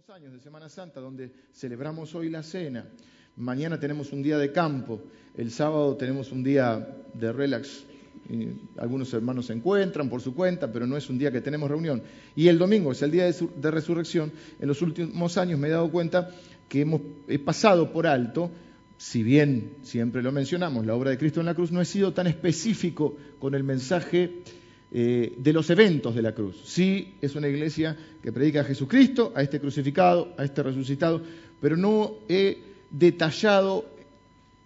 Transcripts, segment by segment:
últimos años de Semana Santa, donde celebramos hoy la cena, mañana tenemos un día de campo, el sábado tenemos un día de relax, algunos hermanos se encuentran por su cuenta, pero no es un día que tenemos reunión. Y el domingo es el día de, resurrección. En los últimos años me he dado cuenta que hemos he pasado por alto, si bien siempre lo mencionamos, la obra de Cristo en la cruz no he sido tan específico con el mensaje eh, de los eventos de la cruz. Sí, es una iglesia que predica a Jesucristo, a este crucificado, a este resucitado, pero no he detallado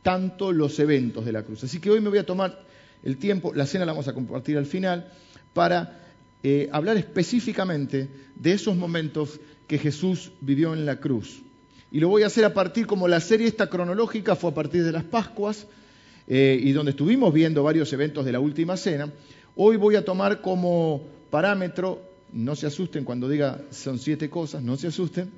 tanto los eventos de la cruz. Así que hoy me voy a tomar el tiempo, la cena la vamos a compartir al final, para eh, hablar específicamente de esos momentos que Jesús vivió en la cruz. Y lo voy a hacer a partir, como la serie esta cronológica fue a partir de las Pascuas, eh, y donde estuvimos viendo varios eventos de la última cena, Hoy voy a tomar como parámetro, no se asusten cuando diga son siete cosas, no se asusten.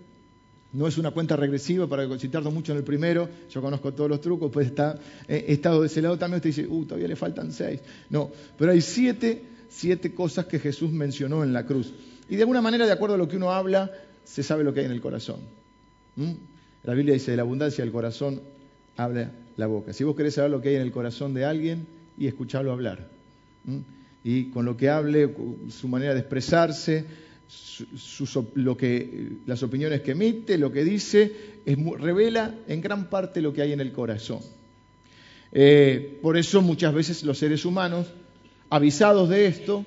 No es una cuenta regresiva para que si tardo mucho en el primero, yo conozco todos los trucos, pues está eh, estado de ese lado también, usted dice, uh, todavía le faltan seis. No, pero hay siete, siete cosas que Jesús mencionó en la cruz. Y de alguna manera, de acuerdo a lo que uno habla, se sabe lo que hay en el corazón. ¿Mm? La Biblia dice, de la abundancia del corazón habla la boca. Si vos querés saber lo que hay en el corazón de alguien, y escucharlo hablar. ¿Mm? Y con lo que hable, su manera de expresarse, lo que, las opiniones que emite, lo que dice, revela en gran parte lo que hay en el corazón. Eh, por eso muchas veces los seres humanos, avisados de esto,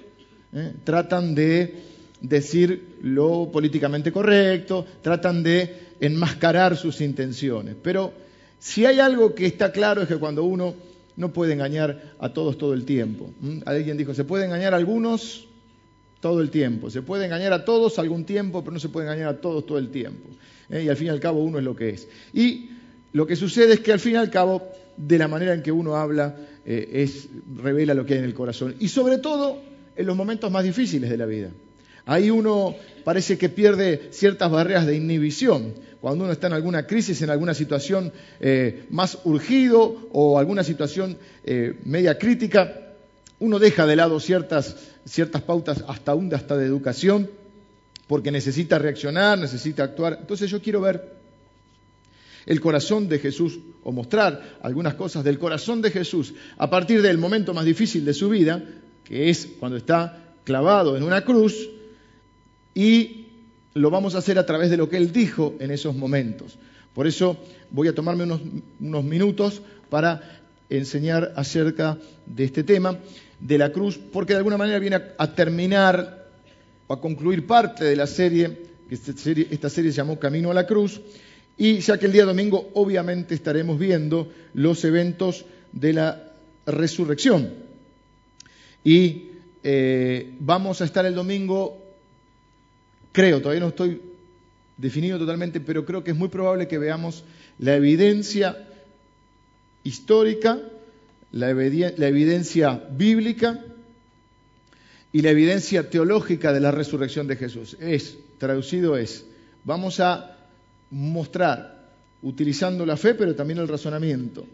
eh, tratan de decir lo políticamente correcto, tratan de enmascarar sus intenciones. Pero si hay algo que está claro es que cuando uno no puede engañar a todos todo el tiempo. Alguien dijo, se puede engañar a algunos todo el tiempo, se puede engañar a todos algún tiempo, pero no se puede engañar a todos todo el tiempo. ¿eh? Y al fin y al cabo uno es lo que es. Y lo que sucede es que al fin y al cabo, de la manera en que uno habla, eh, es, revela lo que hay en el corazón. Y sobre todo en los momentos más difíciles de la vida. Ahí uno parece que pierde ciertas barreras de inhibición cuando uno está en alguna crisis, en alguna situación eh, más urgido o alguna situación eh, media crítica, uno deja de lado ciertas, ciertas pautas hasta aún hasta de educación, porque necesita reaccionar, necesita actuar. Entonces yo quiero ver el corazón de Jesús o mostrar algunas cosas del corazón de Jesús a partir del momento más difícil de su vida, que es cuando está clavado en una cruz, y lo vamos a hacer a través de lo que Él dijo en esos momentos. Por eso voy a tomarme unos, minutos para enseñar acerca de este tema de la cruz, porque de alguna manera viene a, terminar o a concluir parte de la serie, que esta serie, esta serie se llamó Camino a la Cruz, y ya que el día domingo obviamente estaremos viendo los eventos de la resurrección. Y eh, vamos a estar el domingo creo, todavía no estoy definido totalmente, pero creo que es muy probable que veamos la evidencia histórica, la, evidencia bíblica y la evidencia teológica de la resurrección de Jesús. Es, traducido es, vamos a mostrar, utilizando la fe, pero también el razonamiento,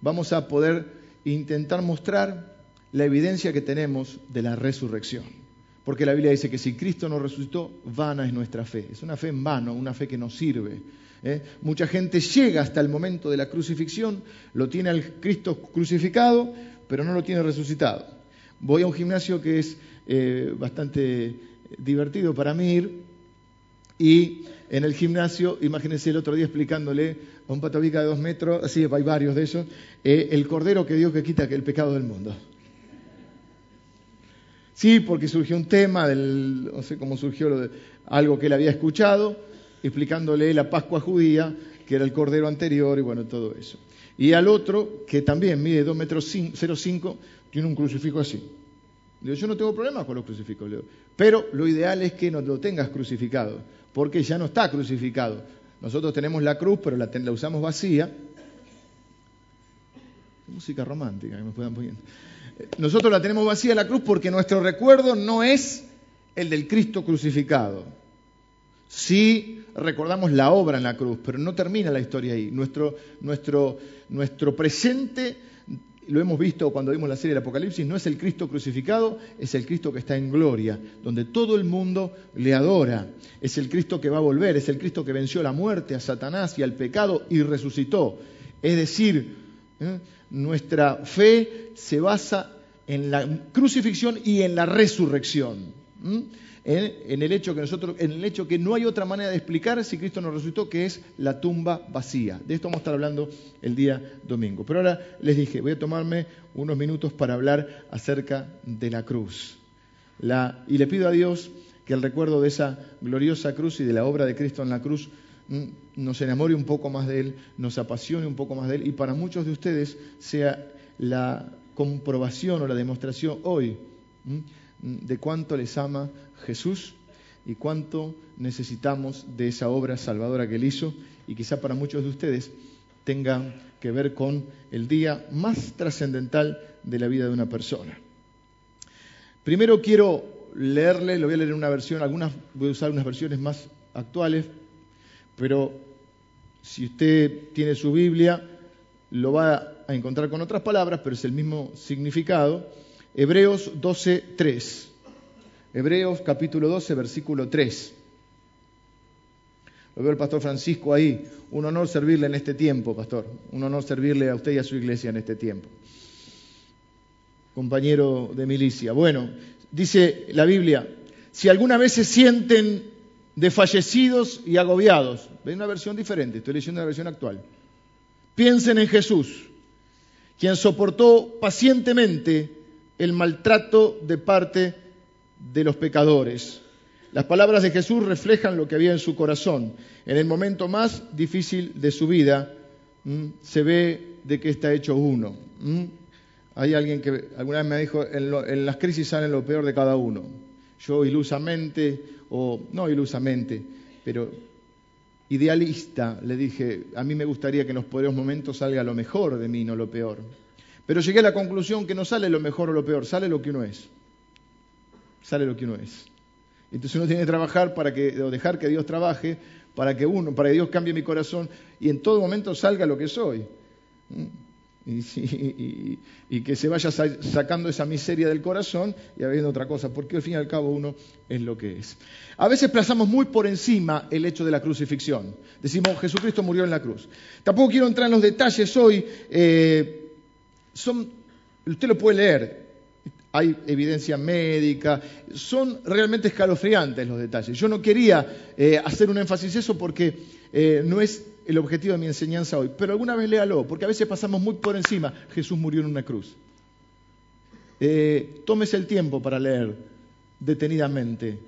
vamos a poder intentar mostrar la evidencia que tenemos de la resurrección. Porque la Biblia dice que si Cristo no resucitó, vana es nuestra fe. Es una fe en vano, una fe que no sirve. ¿eh? Mucha gente llega hasta el momento de la crucifixión, lo tiene al Cristo crucificado, pero no lo tiene resucitado. Voy a un gimnasio que es eh, bastante divertido para mí ir y en el gimnasio, imagínense el otro día explicándole a un patobica de dos metros, así hay varios de esos, eh, el cordero que Dios que quita el pecado del mundo. Sí, porque surgió un tema, del, no sé cómo surgió algo que él había escuchado, explicándole la Pascua judía, que era el cordero anterior y bueno, todo eso. Y al otro, que también mide 2 metros 0,5, tiene un crucifijo así. Digo, yo no tengo problema con los crucifijos, pero lo ideal es que no lo tengas crucificado, porque ya no está crucificado. Nosotros tenemos la cruz, pero la, la usamos vacía. Música romántica que me puedan poner. Nosotros la tenemos vacía la cruz porque nuestro recuerdo no es el del Cristo crucificado. Sí recordamos la obra en la cruz, pero no termina la historia ahí. Nuestro, presente lo hemos visto cuando vimos la serie del Apocalipsis, no es el Cristo crucificado, es el Cristo que está en gloria, donde todo el mundo le adora. Es el Cristo que va a volver, es el Cristo que venció la muerte, a Satanás y al pecado y resucitó. Es decir, ¿eh? Nuestra fe se basa en la crucifixión y en la resurrección. En, el hecho que nosotros, en el hecho que no hay otra manera de explicar si Cristo nos resucitó, que es la tumba vacía. De esto vamos a estar hablando el día domingo. Pero ahora les dije, voy a tomarme unos minutos para hablar acerca de la cruz. y le pido a Dios que el recuerdo de esa gloriosa cruz y de la obra de Cristo en la cruz nos enamore un poco más de Él, nos apasione un poco más de Él y para muchos de ustedes sea la comprobación o la demostración hoy de cuánto les ama Jesús y cuánto necesitamos de esa obra salvadora que Él hizo y quizá para muchos de ustedes tenga que ver con el día más trascendental de la vida de una persona. Primero quiero leerle, lo voy a leer en una versión, algunas voy a usar unas versiones más actuales, pero si usted tiene su Biblia, lo va a encontrar con otras palabras, pero es el mismo significado. Hebreos 12, 3. Hebreos capítulo 12, versículo 3. Lo veo el pastor Francisco ahí. Un honor servirle en este tiempo, pastor. Un honor servirle a usted y a su iglesia en este tiempo. Compañero de milicia. Bueno, dice la Biblia, si alguna vez se sienten desfallecidos y agobiados, ven una versión diferente, estoy leyendo una versión actual. Piensen en Jesús, quien soportó pacientemente el maltrato de parte de los pecadores. Las palabras de Jesús reflejan lo que había en su corazón. En el momento más difícil de su vida se ve de qué está hecho uno. Hay alguien que alguna vez me dijo, en, en las crisis sale lo peor de cada uno. Yo ilusamente, o no ilusamente, pero idealista, le dije, a mí me gustaría que en los peores momentos salga lo mejor de mí, no lo peor. Pero llegué a la conclusión que no sale lo mejor o lo peor, sale lo que uno es sale lo que uno es. Entonces uno tiene que trabajar para que, o dejar que Dios trabaje, para que uno, para que Dios cambie mi corazón y en todo momento salga lo que soy. Y, que se vaya sacando esa miseria del corazón y habiendo otra cosa, porque al fin y al cabo uno es lo que es. A veces plazamos muy por encima el hecho de la crucifixión. Decimos, Jesucristo murió en la cruz. Tampoco quiero entrar en los detalles hoy. Eh, son, usted lo puede leer, hay evidencia médica, son realmente escalofriantes los detalles. Yo no quería eh, hacer un énfasis en eso porque eh, no es el objetivo de mi enseñanza hoy, pero alguna vez léalo, porque a veces pasamos muy por encima. Jesús murió en una cruz. Eh, tómese el tiempo para leer detenidamente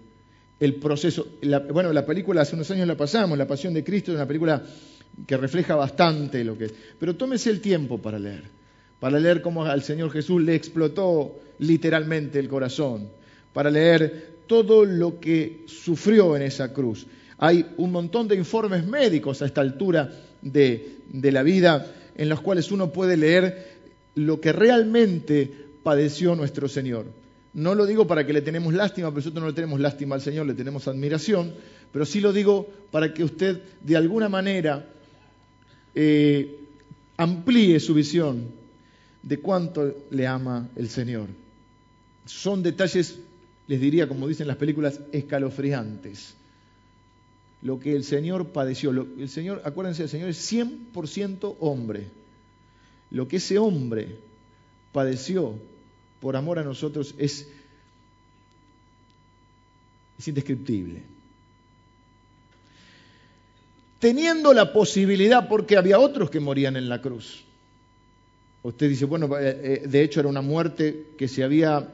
el proceso. bueno, la película hace unos años la pasamos, La Pasión de Cristo, es una película que refleja bastante lo que es. Pero tómese el tiempo para leer para leer cómo al Señor Jesús le explotó literalmente el corazón, para leer todo lo que sufrió en esa cruz. Hay un montón de informes médicos a esta altura de, la vida en los cuales uno puede leer lo que realmente padeció nuestro Señor. No lo digo para que le tenemos lástima, pero nosotros no le tenemos lástima al Señor, le tenemos admiración, pero sí lo digo para que usted de alguna manera eh, amplíe su visión de cuánto le ama el Señor. Son detalles, les diría, como dicen las películas, escalofriantes. Lo que el Señor padeció. el Señor, acuérdense, el Señor es 100% hombre. Lo que ese hombre padeció por amor a nosotros es, es indescriptible. Teniendo la posibilidad, porque había otros que morían en la cruz, Usted dice, bueno, eh, eh, de hecho era una muerte que se había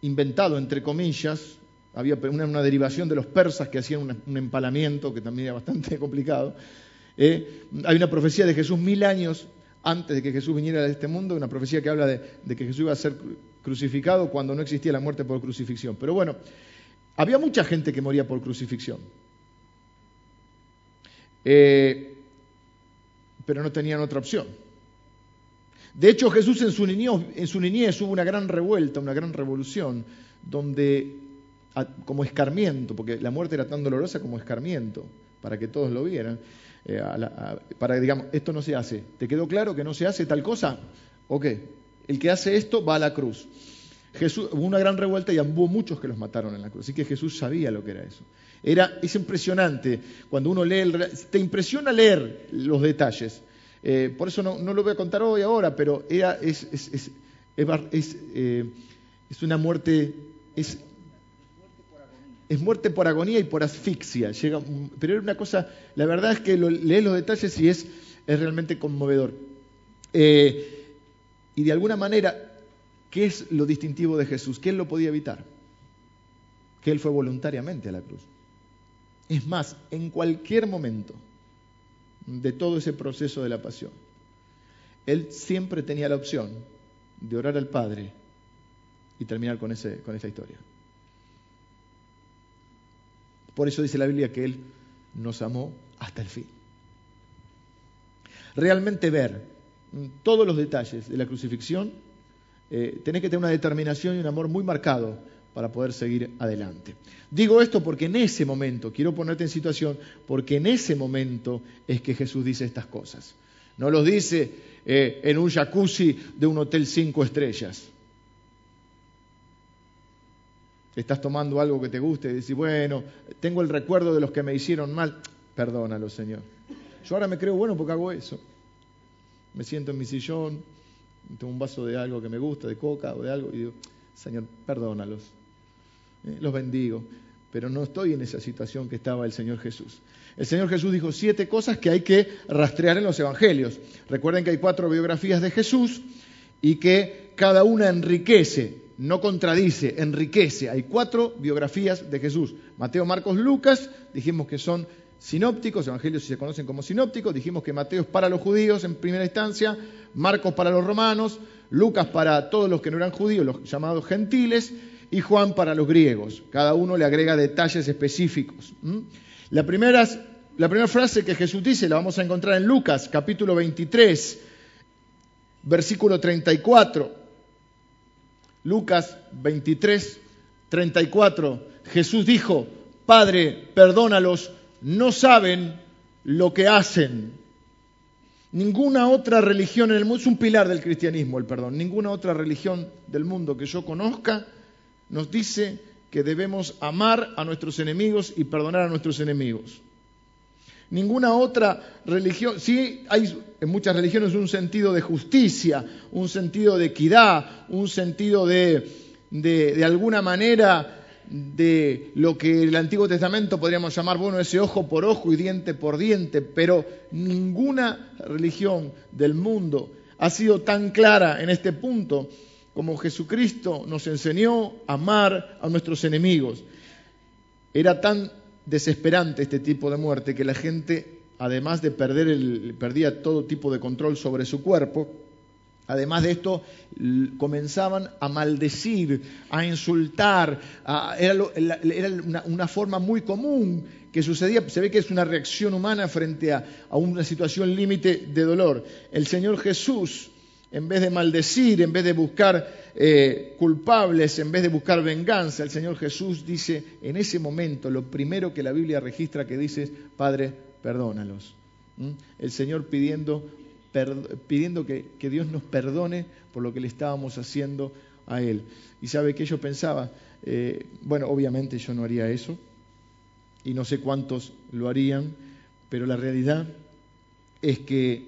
inventado, entre comillas, había una, derivación de los persas que hacían un, empalamiento, que también era bastante complicado. Eh, hay una profecía de Jesús mil años antes de que Jesús viniera a este mundo, una profecía que habla de, que Jesús iba a ser crucificado cuando no existía la muerte por crucifixión. Pero bueno, había mucha gente que moría por crucifixión. pero no tenían otra opción. De hecho, Jesús en su, niñez, hubo una gran revuelta, una gran revolución, donde, como escarmiento, porque la muerte era tan dolorosa como escarmiento, para que todos lo vieran, eh, para digamos, esto no se hace. ¿Te quedó claro que no se hace tal cosa? Ok, el que hace esto va a la cruz. Jesús, hubo una gran revuelta y hubo muchos que los mataron en la cruz. Así que Jesús sabía lo que era eso. Era, es impresionante cuando uno lee, el, te impresiona leer los detalles. Eh, por eso no, lo voy a contar hoy ahora, pero era, es, es, eh, es, una muerte, es, es muerte por agonía y por asfixia. Llega, pero era una cosa, la verdad es que lo, lees los detalles y es, es realmente conmovedor. Eh, y de alguna manera ¿Qué es lo distintivo de Jesús? Que Él lo podía evitar. Que Él fue voluntariamente a la cruz. Es más, en cualquier momento de todo ese proceso de la pasión, Él siempre tenía la opción de orar al Padre y terminar con, ese, con esa historia. Por eso dice la Biblia que Él nos amó hasta el fin. Realmente ver todos los detalles de la crucifixión eh, tenés que tener una determinación y un amor muy marcado para poder seguir adelante. Digo esto porque en ese momento, quiero ponerte en situación, porque en ese momento es que Jesús dice estas cosas. No los dice eh, en un jacuzzi de un hotel cinco estrellas. Estás tomando algo que te guste y dices, bueno, tengo el recuerdo de los que me hicieron mal. Perdónalo, Señor. Yo ahora me creo bueno porque hago eso. Me siento en mi sillón, tengo un vaso de algo que me gusta, de coca o de algo, y digo, Señor, perdónalos, eh, los bendigo, pero no estoy en esa situación que estaba el Señor Jesús. El Señor Jesús dijo siete cosas que hay que rastrear en los evangelios. Recuerden que hay cuatro biografías de Jesús y que cada una enriquece, no contradice, enriquece. Hay cuatro biografías de Jesús. Mateo, Marcos, Lucas, dijimos que son sinópticos, evangelios se conocen como sinópticos, dijimos que Mateo es para los judíos en primera instancia, Marcos para los romanos, Lucas para todos los que no eran judíos, los llamados gentiles, y Juan para los griegos. Cada uno le agrega detalles específicos. La, primera, la primera frase que Jesús dice la vamos a encontrar en Lucas capítulo 23, versículo 34. Lucas 23, 34. Jesús dijo, Padre, perdónalos no saben lo que hacen. Ninguna otra religión en el mundo, es un pilar del cristianismo el perdón, ninguna otra religión del mundo que yo conozca nos dice que debemos amar a nuestros enemigos y perdonar a nuestros enemigos. Ninguna otra religión, sí hay en muchas religiones un sentido de justicia, un sentido de equidad, un sentido de, de, de alguna manera de lo que el Antiguo Testamento podríamos llamar, bueno, ese ojo por ojo y diente por diente, pero ninguna religión del mundo ha sido tan clara en este punto como Jesucristo nos enseñó a amar a nuestros enemigos. Era tan desesperante este tipo de muerte que la gente, además de perder el, perdía todo tipo de control sobre su cuerpo, Además de esto, comenzaban a maldecir, a insultar. era, una, forma muy común que sucedía. Se ve que es una reacción humana frente a, una situación límite de dolor. El Señor Jesús, en vez de maldecir, en vez de buscar eh, culpables, en vez de buscar venganza, el Señor Jesús dice, en ese momento, lo primero que la Biblia registra que dice es, Padre, perdónalos. El Señor pidiendo pidiendo que, Dios nos perdone por lo que le estábamos haciendo a Él. Y sabe que yo pensaba, eh, bueno, obviamente yo no haría eso, y no sé cuántos lo harían, pero la realidad es que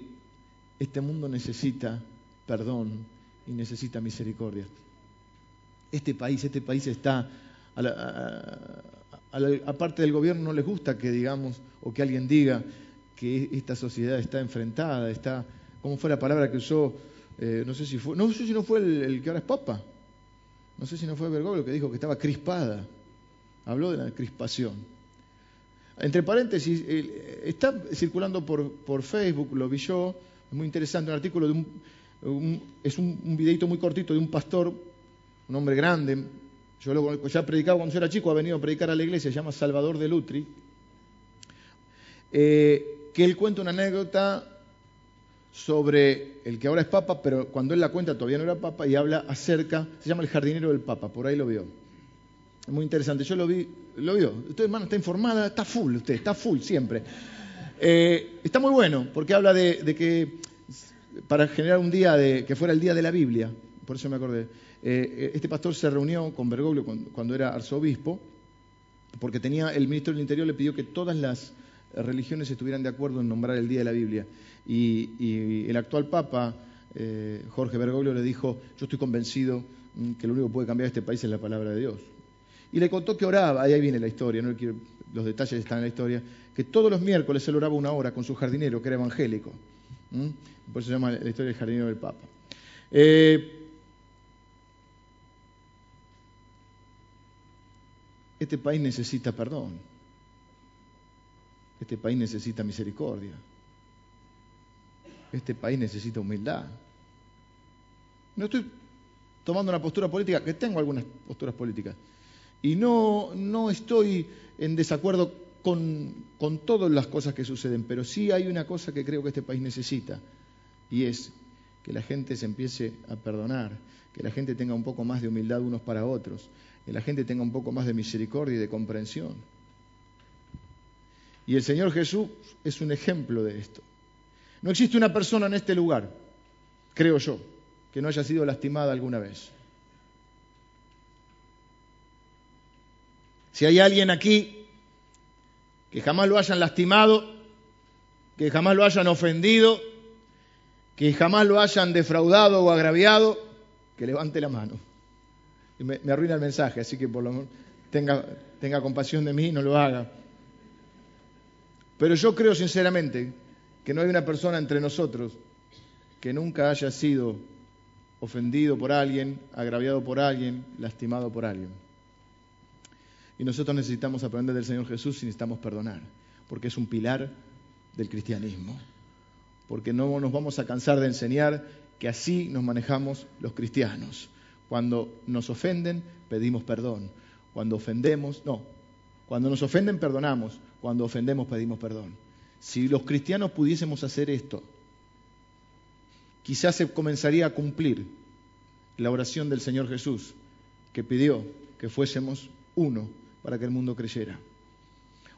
este mundo necesita perdón y necesita misericordia. Este país, este país está, aparte del gobierno no les gusta que digamos o que alguien diga que esta sociedad está enfrentada, está, ¿cómo fue la palabra que usó? Eh, no sé si fue, no sé si no fue el, que ahora es papa, no sé si no fue Bergoglio que dijo que estaba crispada, habló de la crispación. Entre paréntesis, está circulando por, por, Facebook, lo vi yo, es muy interesante, un artículo de un, es un, videito muy cortito de un pastor, un hombre grande, yo lo, ya predicaba cuando yo era chico, ha venido a predicar a la iglesia, se llama Salvador de Lutri, eh, que él cuenta una anécdota sobre el que ahora es papa, pero cuando él la cuenta todavía no era papa y habla acerca, se llama el jardinero del papa, por ahí lo vio. Muy interesante, yo lo vi, lo vio. Usted, hermano, está informada, está full, usted, está full siempre. Eh, está muy bueno, porque habla de, que para generar un día de, que fuera el día de la Biblia, por eso me acordé. Eh, este pastor se reunió con Bergoglio cuando, era arzobispo, porque tenía el ministro del Interior le pidió que todas las religiones estuvieran de acuerdo en nombrar el día de la Biblia. Y, el actual Papa, eh, Jorge Bergoglio, le dijo, yo estoy convencido mm, que lo único que puede cambiar este país es la palabra de Dios. Y le contó que oraba, ahí viene la historia, no los detalles están en la historia, que todos los miércoles él oraba una hora con su jardinero, que era evangélico. Por eso se llama la historia del jardinero del Papa. Eh, Este país necesita perdón. Este país necesita misericordia. Este país necesita humildad. No estoy tomando una postura política, que tengo algunas posturas políticas. Y no, no estoy en desacuerdo con, todas las cosas que suceden, pero sí hay una cosa que creo que este país necesita, y es que la gente se empiece a perdonar, que la gente tenga un poco más de humildad unos para otros, que la gente tenga un poco más de misericordia y de comprensión. Y el Señor Jesús es un ejemplo de esto. No existe una persona en este lugar, creo yo, que no haya sido lastimada alguna vez. Si hay alguien aquí que jamás lo hayan lastimado, que jamás lo hayan ofendido, que jamás lo hayan defraudado o agraviado, que levante la mano me, arruina el mensaje, así que por lo menos tenga, tenga compasión de mí y no lo haga. Pero yo creo sinceramente que no hay una persona entre nosotros que nunca haya sido ofendido por alguien, agraviado por alguien, lastimado por alguien. Y nosotros necesitamos aprender del Señor Jesús y necesitamos perdonar, porque es un pilar del cristianismo. Porque no nos vamos a cansar de enseñar que así nos manejamos los cristianos. Cuando nos ofenden, pedimos perdón. Cuando ofendemos, no. Cuando nos ofenden, perdonamos. Cuando ofendemos, pedimos perdón. Si los cristianos pudiésemos hacer esto, quizás se comenzaría a cumplir la oración del Señor Jesús, que pidió que fuésemos uno para que el mundo creyera.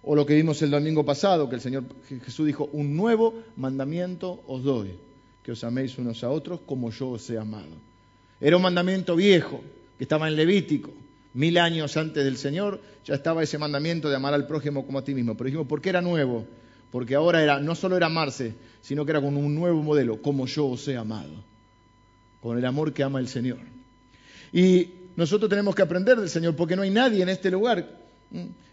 O lo que vimos el domingo pasado, que el Señor Jesús dijo, un nuevo mandamiento os doy, que os améis unos a otros como yo os he amado. Era un mandamiento viejo que estaba en Levítico. Mil años antes del Señor ya estaba ese mandamiento de amar al prójimo como a ti mismo. Pero dijimos, ¿por qué era nuevo? Porque ahora era, no solo era amarse, sino que era con un nuevo modelo, como yo os he amado. Con el amor que ama el Señor. Y nosotros tenemos que aprender del Señor, porque no hay nadie en este lugar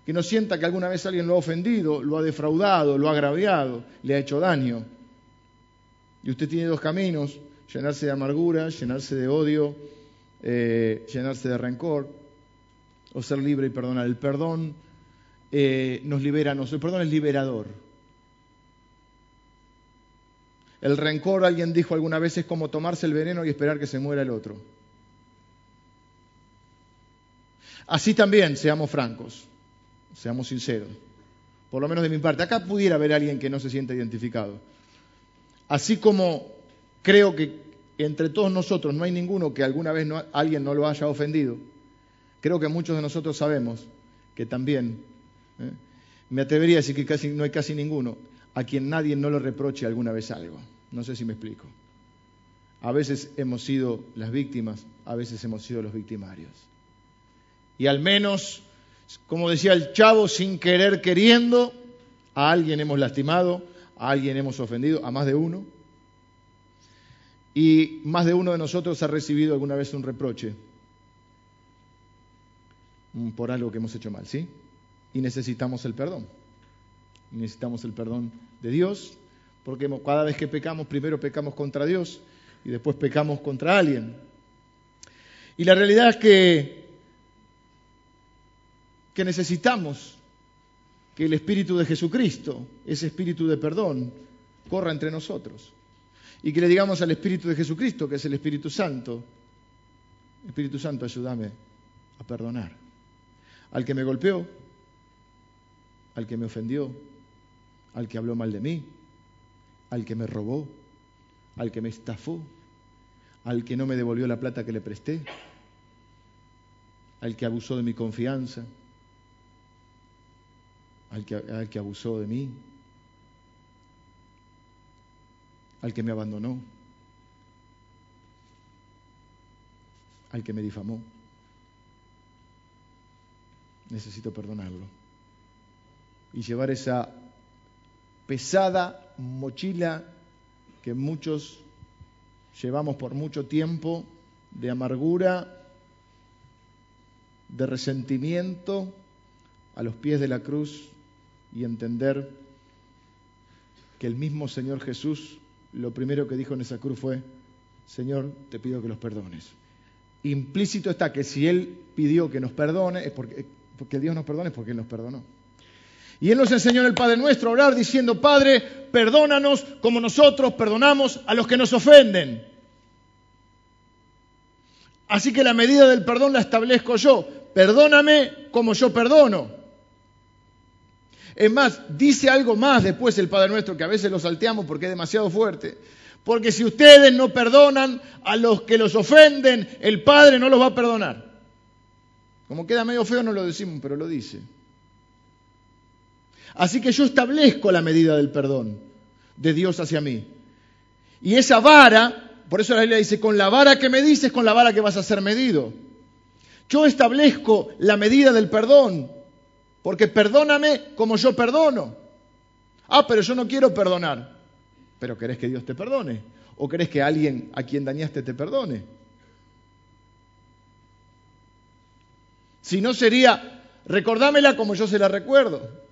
que no sienta que alguna vez alguien lo ha ofendido, lo ha defraudado, lo ha agraviado, le ha hecho daño. Y usted tiene dos caminos, llenarse de amargura, llenarse de odio, eh, llenarse de rencor, o ser libre y perdonar. El perdón eh, nos libera, el perdón es liberador. El rencor, alguien dijo alguna vez, es como tomarse el veneno y esperar que se muera el otro. Así también, seamos francos, seamos sinceros, por lo menos de mi parte. Acá pudiera haber alguien que no se sienta identificado. Así como Creo que entre todos nosotros no hay ninguno que alguna vez alguien no lo haya ofendido. Creo que muchos de nosotros sabemos que también, ¿eh? me atrevería a decir que casi, no hay casi ninguno a quien nadie no le reproche alguna vez algo. No sé si me explico. A veces hemos sido las víctimas, a veces hemos sido los victimarios. Y al menos, como decía el chavo, sin querer queriendo, a alguien hemos lastimado, a alguien hemos ofendido, a más de uno. Y más de uno de nosotros ha recibido alguna vez un reproche por algo que hemos hecho mal, ¿sí? Y necesitamos el perdón. Necesitamos el perdón de Dios, porque cada vez que pecamos, primero pecamos contra Dios y después pecamos contra alguien. Y la realidad es que, que necesitamos que el Espíritu de Jesucristo, ese Espíritu de perdón, corra entre nosotros y que le digamos al Espíritu de Jesucristo, que es el Espíritu Santo, Espíritu Santo, ayúdame a perdonar. Al que me golpeó, al que me ofendió, al que habló mal de mí, al que me robó, al que me estafó, al que no me devolvió la plata que le presté, al que abusó de mi confianza, al que, al que abusó de mí, al que me abandonó, al que me difamó. Necesito perdonarlo y llevar esa pesada mochila que muchos llevamos por mucho tiempo de amargura, de resentimiento a los pies de la cruz y entender que el mismo Señor Jesús lo primero que dijo en esa cruz fue, Señor, te pido que los perdones. Implícito está que si Él pidió que nos perdone, es porque, Dios nos perdone, es porque Él nos perdonó. Y Él nos enseñó en el Padre Nuestro a orar diciendo, Padre, perdónanos como nosotros perdonamos a los que nos ofenden. Así que la medida del perdón la establezco yo. Perdóname como yo perdono. Es más, dice algo más después el Padre Nuestro, que a veces lo salteamos porque es demasiado fuerte. Porque si ustedes no perdonan a los que los ofenden, el Padre no los va a perdonar. Como queda medio feo no lo decimos, pero lo dice. Así que yo establezco la medida del perdón de Dios hacia mí. Y esa vara, por eso la Biblia dice, con la vara que me dices, con la vara que vas a ser medido. Yo establezco la medida del perdón, porque perdóname como yo perdono. Ah, pero yo no quiero perdonar. Pero querés que Dios te perdone. ¿O querés que alguien a quien dañaste te perdone? Si no sería, recordámela como yo se la recuerdo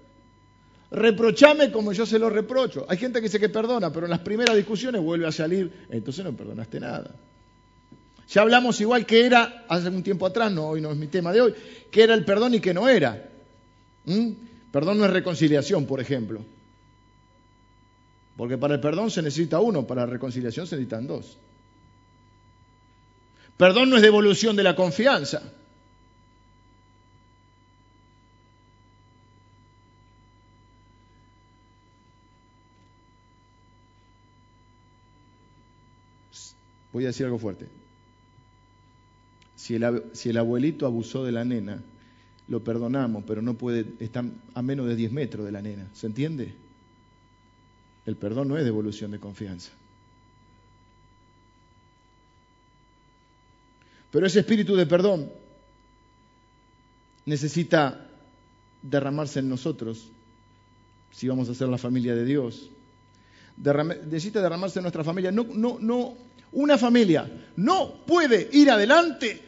reprochame como yo se lo reprocho. Hay gente que dice que perdona, pero en las primeras discusiones vuelve a salir, entonces no perdonaste nada. Ya hablamos igual que era hace un tiempo atrás, no hoy no es mi tema de hoy, que era el perdón y que no era. ¿Mm? Perdón no es reconciliación, por ejemplo. Porque para el perdón se necesita uno, para la reconciliación se necesitan dos. Perdón no es devolución de la confianza. Voy a decir algo fuerte. Si el, abuelito abusó de la nena, lo perdonamos, pero no puede, estar a menos de 10 metros de la nena. ¿Se entiende? El perdón no es devolución de confianza. Pero ese espíritu de perdón necesita derramarse en nosotros si vamos a ser la familia de Dios. necesita derramarse en nuestra familia. No, no, no, una familia no puede ir adelante,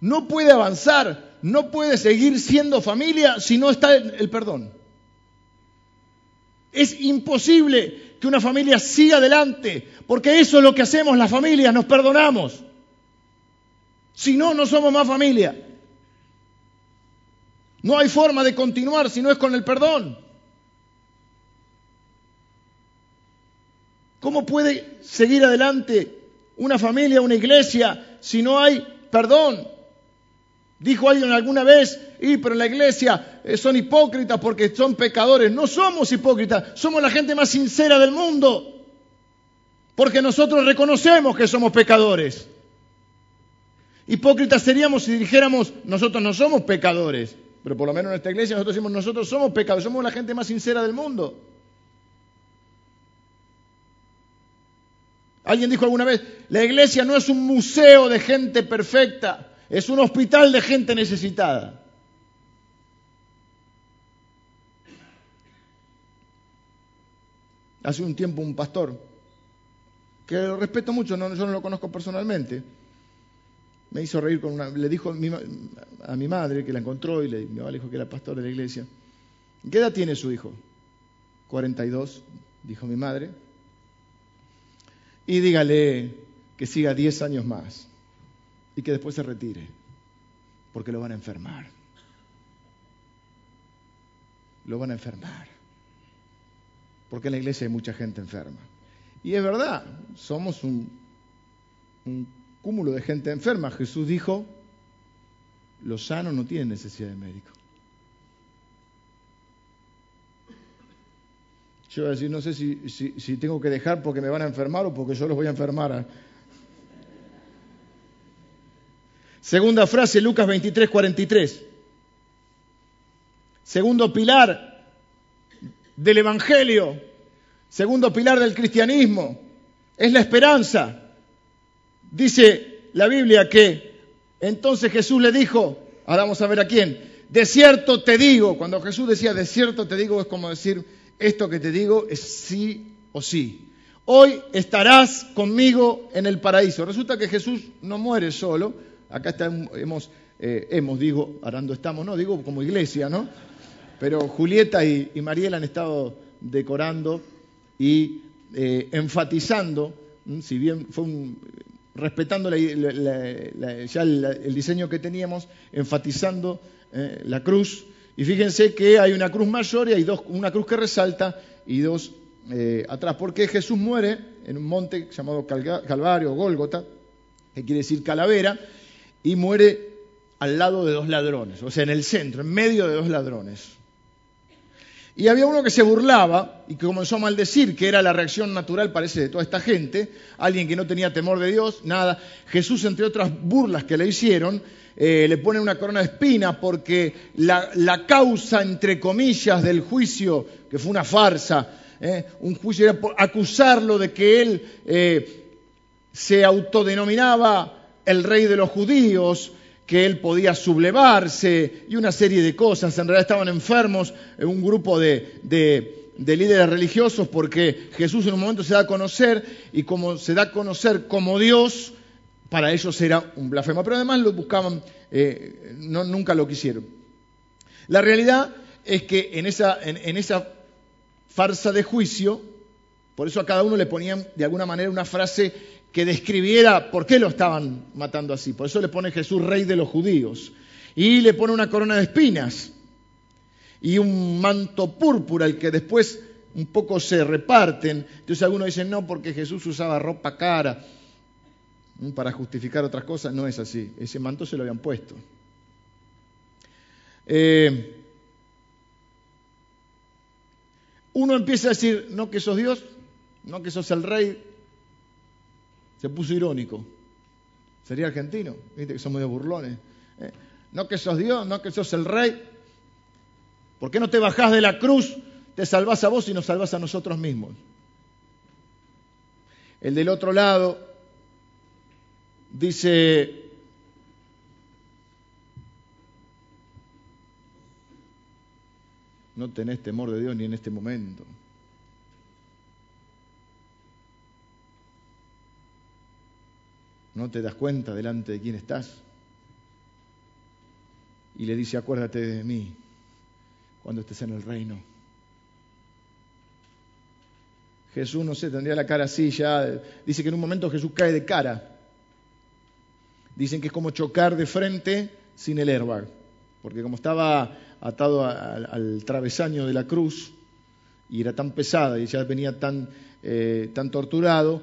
no puede avanzar, no puede seguir siendo familia si no está el perdón. Es imposible que una familia siga adelante, porque eso es lo que hacemos las familias, nos perdonamos. Si no, no somos más familia. No hay forma de continuar si no es con el perdón. ¿Cómo puede seguir adelante una familia, una iglesia, si no hay perdón. Dijo alguien alguna vez, y pero la iglesia eh, son hipócritas porque son pecadores. No somos hipócritas, somos la gente más sincera del mundo. Porque nosotros reconocemos que somos pecadores. Hipócritas seríamos si dijéramos, nosotros no somos pecadores. Pero por lo menos en esta iglesia nosotros decimos, nosotros somos pecadores, somos la gente más sincera del mundo. Alguien dijo alguna vez, la iglesia no es un museo de gente perfecta, es un hospital de gente necesitada. Hace un tiempo un pastor, que lo respeto mucho, yo no lo conozco personalmente, me hizo reír con una, le dijo a mi, madre que la encontró y le, mi le dijo que era pastor de la iglesia. ¿Qué edad tiene su hijo? 42, dijo mi madre y dígale que siga 10 años más y que después se retire, porque lo van a enfermar. Lo van a enfermar. Porque en la iglesia hay mucha gente enferma. Y es verdad, somos un, un cúmulo de gente enferma. Jesús dijo, los sanos no tienen necesidad de médico. Yo voy a decir, no sé si, tengo que dejar porque me van a enfermar o porque yo los voy a enfermar. Segunda frase, Lucas 23, 43. Segundo pilar del Evangelio, segundo pilar del cristianismo, es la esperanza. Dice la Biblia que Entonces Jesús le dijo, ahora vamos a ver a quién, de cierto te digo, cuando Jesús decía de cierto te digo es como decir, esto que te digo es sí o sí. Hoy estarás conmigo en el paraíso. Resulta que Jesús no muere solo, acá hemos, eh, hemos, digo, arando estamos, no, digo como iglesia, ¿no? Pero Julieta y, Mariela han estado decorando y eh, enfatizando, si bien fue un, respetando ya el, diseño que teníamos, enfatizando eh, la cruz. Y fíjense que hay una cruz mayor y hay dos, una cruz que resalta y dos eh, atrás. Porque Jesús muere en un monte llamado Calvario, Gólgota, que quiere decir calavera, y muere al lado de dos ladrones, o sea, en el centro, en medio de dos ladrones. Y había uno que se burlaba y que comenzó a maldecir, que era la reacción natural, parece, de toda esta gente, alguien que no tenía temor de Dios, nada. Jesús, entre otras burlas que le hicieron, eh, le pone una corona de espina porque la, causa, entre comillas, del juicio, que fue una farsa, eh, un juicio era acusarlo de que él eh, se autodenominaba el rey de los judíos, que él podía sublevarse y una serie de cosas. En realidad estaban enfermos un grupo de, líderes religiosos porque Jesús en un momento se da a conocer y como se da a conocer como Dios, para ellos era un blasfemo. Pero además lo buscaban, eh, no, nunca lo quisieron. La realidad es que en esa, en esa farsa de juicio, por eso a cada uno le ponían de alguna manera una frase que describiera por qué lo estaban matando así. Por eso le pone Jesús rey de los judíos. Y le pone una corona de espinas y un manto púrpura, el que después un poco se reparten. Entonces algunos dicen, no, porque Jesús usaba ropa cara para justificar otras cosas. No es así. Ese manto se lo habían puesto. Eh, uno empieza a decir, no que sos Dios, no que sos el rey, se puso irónico. Sería argentino, viste que somos de burlones. ¿eh? No que sos Dios, no que sos el rey. ¿Por qué no te bajás de la cruz? Te salvás a vos y nos salvás a nosotros mismos. El del otro lado dice, no tenés temor de Dios ni en este momento. No te das cuenta delante de quién estás. Y le dice, acuérdate de mí cuando estés en el reino. Jesús, no sé, tendría la cara así ya. Dice que en un momento Jesús cae de cara. Dicen que es como chocar de frente sin el airbag. Porque como estaba atado al, travesaño de la cruz y era tan pesada y ya venía tan, eh, tan torturado,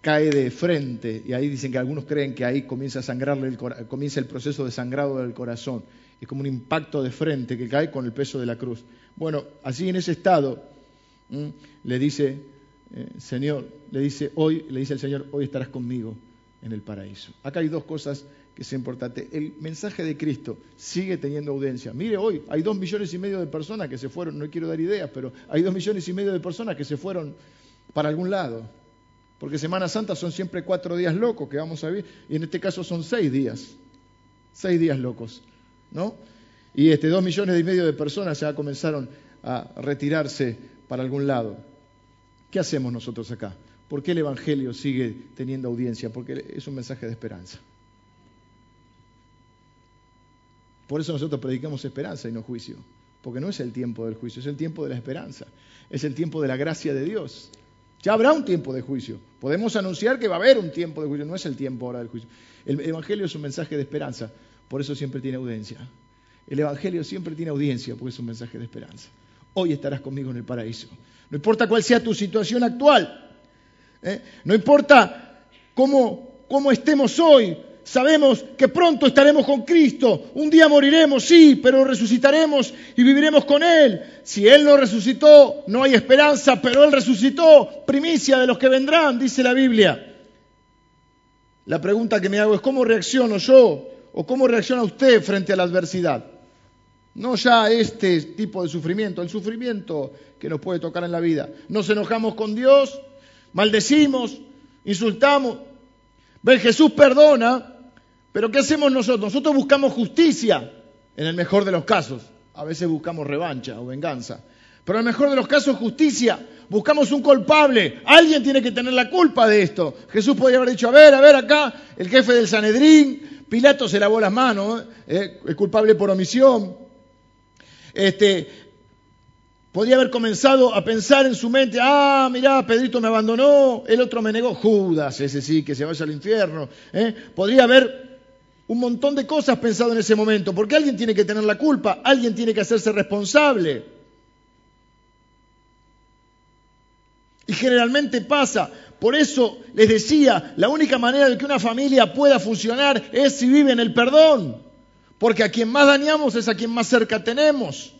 cae de frente y ahí dicen que algunos creen que ahí comienza a sangrarle el, comienza el proceso de sangrado del corazón. Es como un impacto de frente que cae con el peso de la cruz. Bueno, así en ese estado le dice, eh, Señor, le dice hoy, le dice el Señor, hoy estarás conmigo en el paraíso. Acá hay dos cosas que son importantes. El mensaje de Cristo sigue teniendo audiencia. Mire, hoy hay dos millones y medio de personas que se fueron, no quiero dar ideas, pero hay dos millones y medio de personas que se fueron para algún lado porque Semana Santa son siempre cuatro días locos que vamos a vivir, y en este caso son seis días, seis días locos, ¿no? Y este, dos millones y medio de personas ya comenzaron a retirarse para algún lado. ¿Qué hacemos nosotros acá? ¿Por qué el Evangelio sigue teniendo audiencia? Porque es un mensaje de esperanza. Por eso nosotros predicamos esperanza y no juicio. Porque no es el tiempo del juicio, es el tiempo de la esperanza. Es el tiempo de la gracia de Dios. Ya habrá un tiempo de juicio. Podemos anunciar que va a haber un tiempo de juicio. No es el tiempo ahora del juicio. El Evangelio es un mensaje de esperanza. Por eso siempre tiene audiencia. El Evangelio siempre tiene audiencia porque es un mensaje de esperanza. Hoy estarás conmigo en el paraíso. No importa cuál sea tu situación actual. ¿eh? No importa cómo, cómo estemos hoy. Sabemos que pronto estaremos con Cristo. Un día moriremos, sí, pero resucitaremos y viviremos con Él. Si Él no resucitó, no hay esperanza, pero Él resucitó, primicia de los que vendrán, dice la Biblia. La pregunta que me hago es, ¿cómo reacciono yo o cómo reacciona usted frente a la adversidad? No ya este tipo de sufrimiento, el sufrimiento que nos puede tocar en la vida. Nos enojamos con Dios, maldecimos, insultamos, Ven, Jesús perdona, Pero ¿qué hacemos nosotros? Nosotros buscamos justicia, en el mejor de los casos. A veces buscamos revancha o venganza. Pero en el mejor de los casos, justicia. Buscamos un culpable. Alguien tiene que tener la culpa de esto. Jesús podría haber dicho, a ver, a ver acá, el jefe del Sanedrín, Pilato se lavó las manos, ¿eh? culpable por omisión. Este, podría haber comenzado a pensar en su mente, ah, mirá, Pedrito me abandonó, el otro me negó, Judas, ese sí, que se vaya al infierno. ¿eh? Podría haber un montón de cosas pensado en ese momento, porque alguien tiene que tener la culpa, alguien tiene que hacerse responsable. Y generalmente pasa. Por eso les decía, la única manera de que una familia pueda funcionar es si vive en el perdón. Porque a quien más dañamos es a quien más cerca tenemos.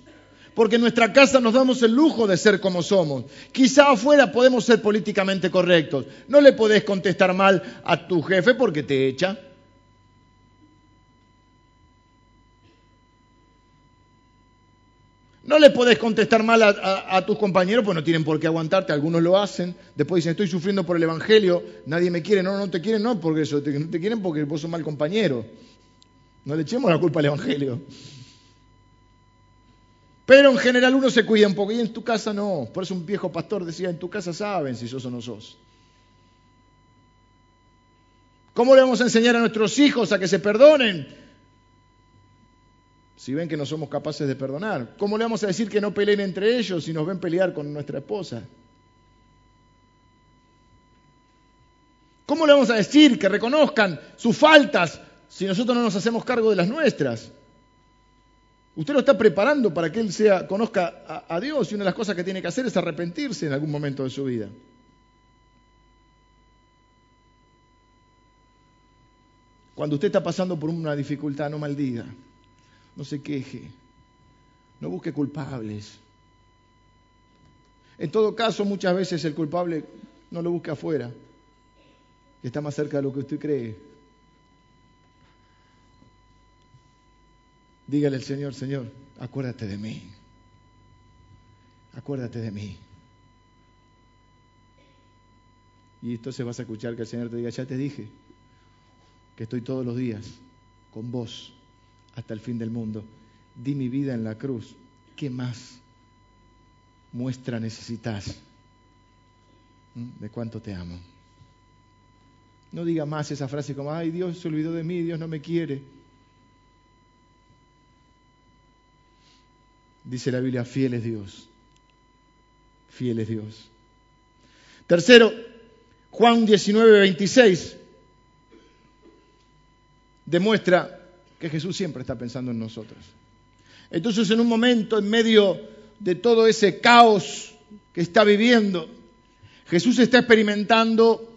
Porque en nuestra casa nos damos el lujo de ser como somos. Quizá afuera podemos ser políticamente correctos. No le podés contestar mal a tu jefe porque te echa. No le podés contestar mal a, tus compañeros, pues no tienen por qué aguantarte, algunos lo hacen. Después dicen, estoy sufriendo por el Evangelio, nadie me quiere. No, no te quieren, no, porque eso, no te quieren porque vos sos mal compañero. No le echemos la culpa al Evangelio. Pero en general uno se cuida un poco y en tu casa no. Por eso un viejo pastor decía, en tu casa saben si sos o no sos. ¿Cómo le vamos a enseñar a nuestros hijos a que se perdonen? si ven que no somos capaces de perdonar? ¿Cómo le vamos a decir que no peleen entre ellos si nos ven pelear con nuestra esposa? ¿Cómo le vamos a decir que reconozcan sus faltas si nosotros no nos hacemos cargo de las nuestras? Usted lo está preparando para que él sea, conozca a, Dios y una de las cosas que tiene que hacer es arrepentirse en algún momento de su vida. Cuando usted está pasando por una dificultad, no maldiga no se queje, no busque culpables. En todo caso, muchas veces el culpable no lo busca afuera, está más cerca de lo que usted cree. Dígale al Señor, Señor, acuérdate de mí. Acuérdate de mí. Y entonces vas a escuchar que el Señor te diga, ya te dije que estoy todos los días con vos hasta el fin del mundo. Di mi vida en la cruz. ¿Qué más muestra necesitas ¿Mm? de cuánto te amo? No diga más esa frase como, ay, Dios se olvidó de mí, Dios no me quiere. Dice la Biblia, fiel es Dios. Fiel es Dios. Tercero, Juan 19, 26 demuestra que Jesús siempre está pensando en nosotros. Entonces, en un momento, en medio de todo ese caos que está viviendo, Jesús está experimentando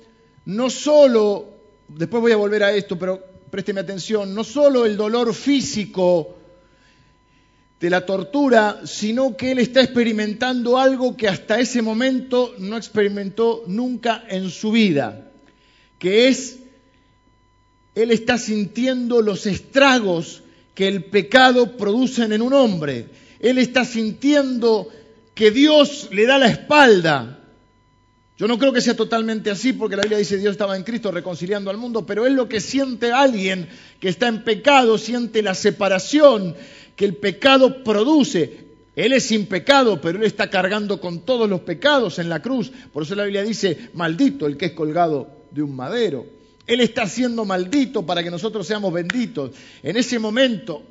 no solo, después voy a volver a esto, pero présteme atención, no solo el dolor físico de la tortura, sino que él está experimentando algo que hasta ese momento no experimentó nunca en su vida, que es él está sintiendo los estragos que el pecado produce en un hombre. Él está sintiendo que Dios le da la espalda. Yo no creo que sea totalmente así porque la Biblia dice Dios estaba en Cristo reconciliando al mundo, pero es lo que siente alguien que está en pecado, siente la separación que el pecado produce. Él es sin pecado, pero él está cargando con todos los pecados en la cruz. Por eso la Biblia dice, maldito el que es colgado de un madero. Él está siendo maldito para que nosotros seamos benditos. En ese momento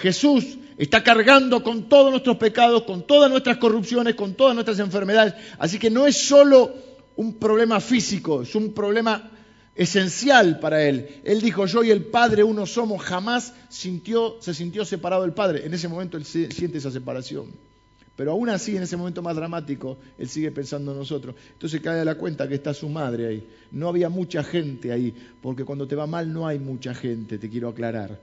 Jesús está cargando con todos nuestros pecados, con todas nuestras corrupciones, con todas nuestras enfermedades. Así que no es solo un problema físico, es un problema esencial para él. Él dijo, yo y el Padre uno somos, jamás sintió, se sintió separado del Padre. En ese momento él siente esa separación. Pero aún así, en ese momento más dramático, él sigue pensando en nosotros. Entonces cae a la cuenta que está su madre ahí. No había mucha gente ahí, porque cuando te va mal no hay mucha gente, te quiero aclarar.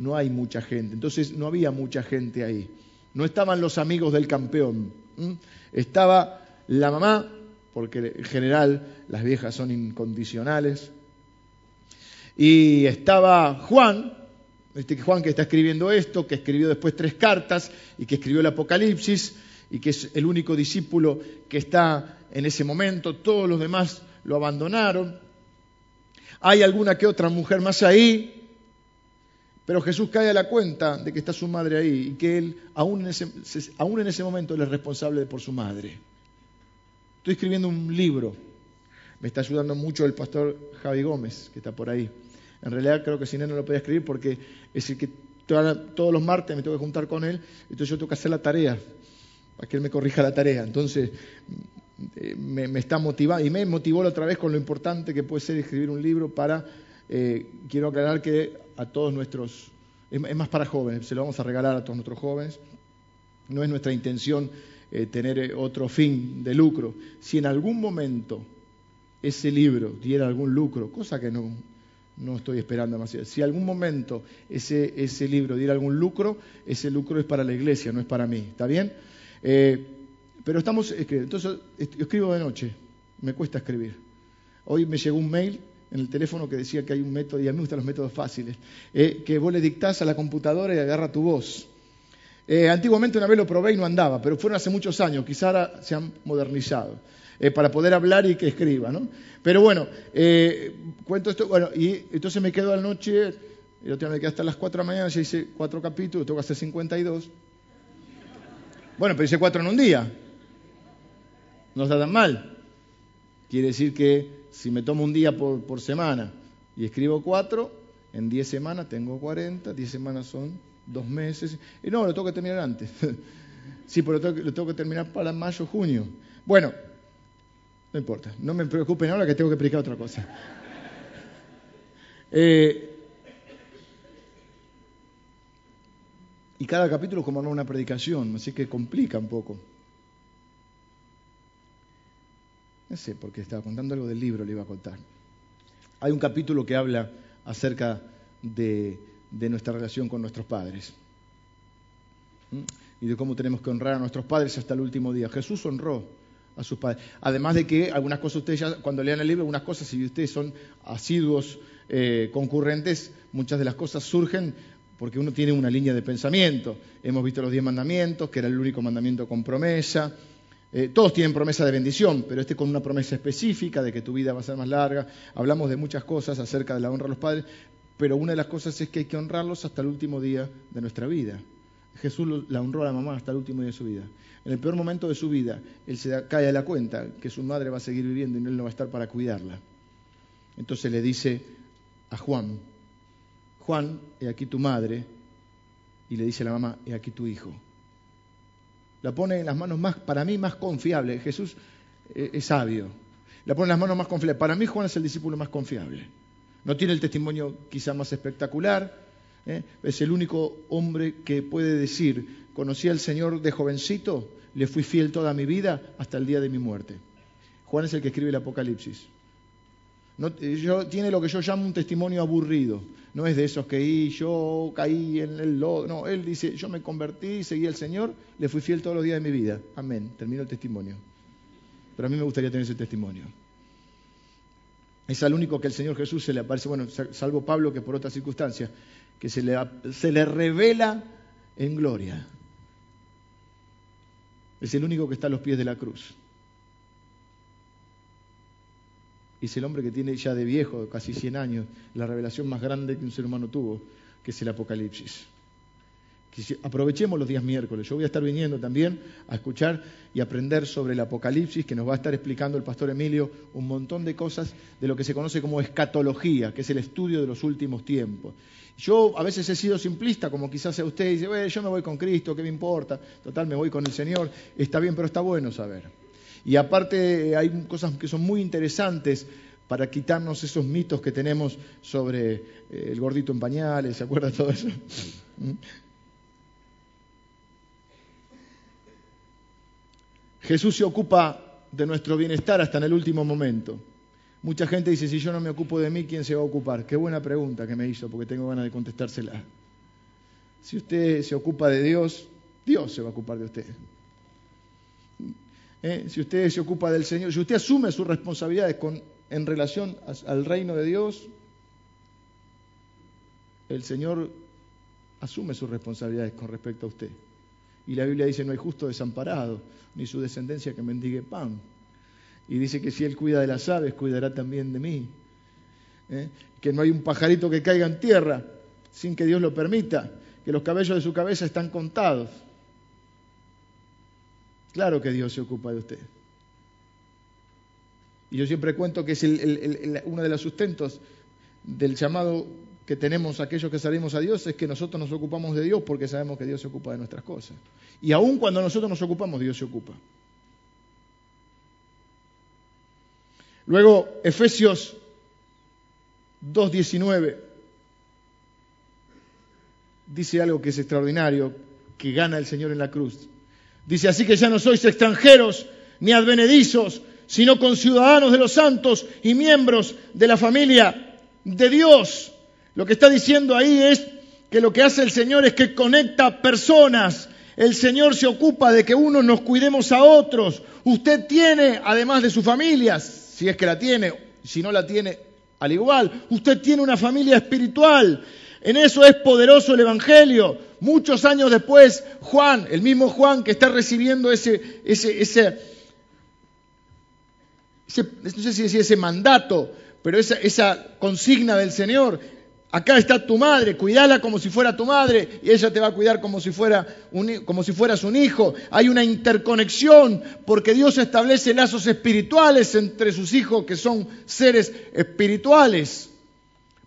No hay mucha gente. Entonces no había mucha gente ahí. No estaban los amigos del campeón. Estaba la mamá, porque en general las viejas son incondicionales. Y estaba Juan, este Juan que está escribiendo esto, que escribió después tres cartas y que escribió el Apocalipsis y que es el único discípulo que está en ese momento, todos los demás lo abandonaron. Hay alguna que otra mujer más ahí, Pero Jesús cae a la cuenta de que está su madre ahí y que él, aún en ese, momento, es responsable por su madre. Estoy escribiendo un libro. Me está ayudando mucho el pastor Javi Gómez, que está por ahí. En realidad creo que sin él no lo podía escribir porque es el que todos los martes me tengo que juntar con él, entonces yo tengo que hacer la tarea, para que él me corrija la tarea. Entonces eh, me, está motivando y me motivó la otra vez con lo importante que puede ser escribir un libro para, eh, quiero aclarar que a todos nuestros, es, más para jóvenes, se lo vamos a regalar a todos nuestros jóvenes, no es nuestra intención eh, tener otro fin de lucro. Si en algún momento ese libro diera algún lucro, cosa que no, no estoy esperando demasiado. Si algún momento ese, ese libro diera algún lucro, ese lucro es para la iglesia, no es para mí. ¿Está bien? Eh, pero estamos. Entonces, escribo de noche. Me cuesta escribir. Hoy me llegó un mail en el teléfono que decía que hay un método, y a mí me gustan los métodos fáciles, eh, que vos le dictás a la computadora y agarra tu voz. Eh, antiguamente una vez lo probé y no andaba, pero fueron hace muchos años, quizá ahora se han modernizado. Eh, para poder hablar y que escriba, ¿no? Pero bueno, cuento esto, bueno, y entonces me quedo a la noche, y otra me quedé hasta las 4 de la mañana, ya hice cuatro capítulos, tengo que hacer 52. Bueno, pero hice cuatro en un día. No está tan mal. Quiere decir que si me tomo un día por, semana y escribo cuatro, en 10 semanas tengo 40, 10 semanas son dos meses. Y no, lo tengo que terminar antes. sí, pero lo tengo, lo tengo que terminar para mayo, junio. Bueno, no importa, no me preocupen ahora que tengo que explicar otra cosa. Eh, y cada capítulo es como una predicación, así que complica un poco. No sé, porque estaba contando algo del libro, le iba a contar. Hay un capítulo que habla acerca de, nuestra relación con nuestros padres y de cómo tenemos que honrar a nuestros padres hasta el último día. Jesús honró a sus padres. Además de que algunas cosas ustedes ya, cuando lean el libro, algunas cosas, si ustedes son asiduos eh, concurrentes, muchas de las cosas surgen porque uno tiene una línea de pensamiento. Hemos visto los diez mandamientos, que era el único mandamiento con promesa. Eh, todos tienen promesa de bendición, pero este con una promesa específica de que tu vida va a ser más larga. Hablamos de muchas cosas acerca de la honra a los padres, pero una de las cosas es que hay que honrarlos hasta el último día de nuestra vida. Jesús la honró a la mamá hasta el último día de su vida. En el peor momento de su vida, él se cae a la cuenta que su madre va a seguir viviendo y él no va a estar para cuidarla. Entonces le dice a Juan, Juan, he aquí tu madre, y le dice a la mamá, he aquí tu hijo. La pone en las manos más, para mí, más confiables. Jesús eh, es sabio. La pone en las manos más confiables. Para mí Juan es el discípulo más confiable. No tiene el testimonio quizá más espectacular, ¿eh? Es el único hombre que puede decir, conocí al Señor de jovencito, le fui fiel toda mi vida hasta el día de mi muerte. Juan es el que escribe el Apocalipsis. No, tiene lo que yo llamo un testimonio aburrido. No es de esos que yo caí en el lodo. No, él dice, yo me convertí, seguí al Señor, le fui fiel todos los días de mi vida. Amén. Termino el testimonio. Pero a mí me gustaría tener ese testimonio. Es al único que el Señor Jesús se le aparece, bueno, salvo Pablo que por otras circunstancias, que se le, se le revela en gloria. Es el único que está a los pies de la cruz. Y es el hombre que tiene ya de viejo, casi 100 años, la revelación más grande que un ser humano tuvo, que es el Apocalipsis aprovechemos los días miércoles. Yo voy a estar viniendo también a escuchar y aprender sobre el Apocalipsis, que nos va a estar explicando el pastor Emilio un montón de cosas de lo que se conoce como escatología, que es el estudio de los últimos tiempos. Yo a veces he sido simplista, como quizás sea usted, y dice, yo me voy con Cristo, ¿qué me importa? Total, me voy con el Señor. Está bien, pero está bueno saber. Y aparte hay cosas que son muy interesantes para quitarnos esos mitos que tenemos sobre eh, el gordito en pañales, ¿se acuerda todo eso? ¿Mm? Jesús se ocupa de nuestro bienestar hasta en el último momento. Mucha gente dice, si yo no me ocupo de mí, ¿quién se va a ocupar? Qué buena pregunta que me hizo, porque tengo ganas de contestársela. Si usted se ocupa de Dios, Dios se va a ocupar de usted. ¿Eh? Si usted se ocupa del Señor, si usted asume sus responsabilidades en relación al reino de Dios, el Señor asume sus responsabilidades con respecto a usted. Y la Biblia dice, no hay justo desamparado, ni su descendencia que mendigue pan. Y dice que si Él cuida de las aves, cuidará también de mí. ¿Eh? Que no hay un pajarito que caiga en tierra sin que Dios lo permita, que los cabellos de su cabeza están contados. Claro que Dios se ocupa de usted. Y yo siempre cuento que es uno de los sustentos del llamado que tenemos aquellos que salimos a Dios, es que nosotros nos ocupamos de Dios porque sabemos que Dios se ocupa de nuestras cosas. Y aun cuando nosotros nos ocupamos, Dios se ocupa. Luego, Efesios 2.19 dice algo que es extraordinario, que gana el Señor en la cruz. Dice, así que ya no sois extranjeros ni advenedizos, sino conciudadanos de los santos y miembros de la familia de Dios. Lo que está diciendo ahí es que lo que hace el Señor es que conecta personas. El Señor se ocupa de que unos nos cuidemos a otros. Usted tiene, además de su familia, si es que la tiene, si no la tiene, al igual, usted tiene una familia espiritual. En eso es poderoso el Evangelio. Muchos años después, Juan, el mismo Juan que está recibiendo ese, ese, ese, no sé si decir ese mandato, pero esa, esa consigna del Señor, Acá está tu madre, cuídala como si fuera tu madre y ella te va a cuidar como si, fuera como si fueras un hijo. Hay una interconexión porque Dios establece lazos espirituales entre sus hijos que son seres espirituales.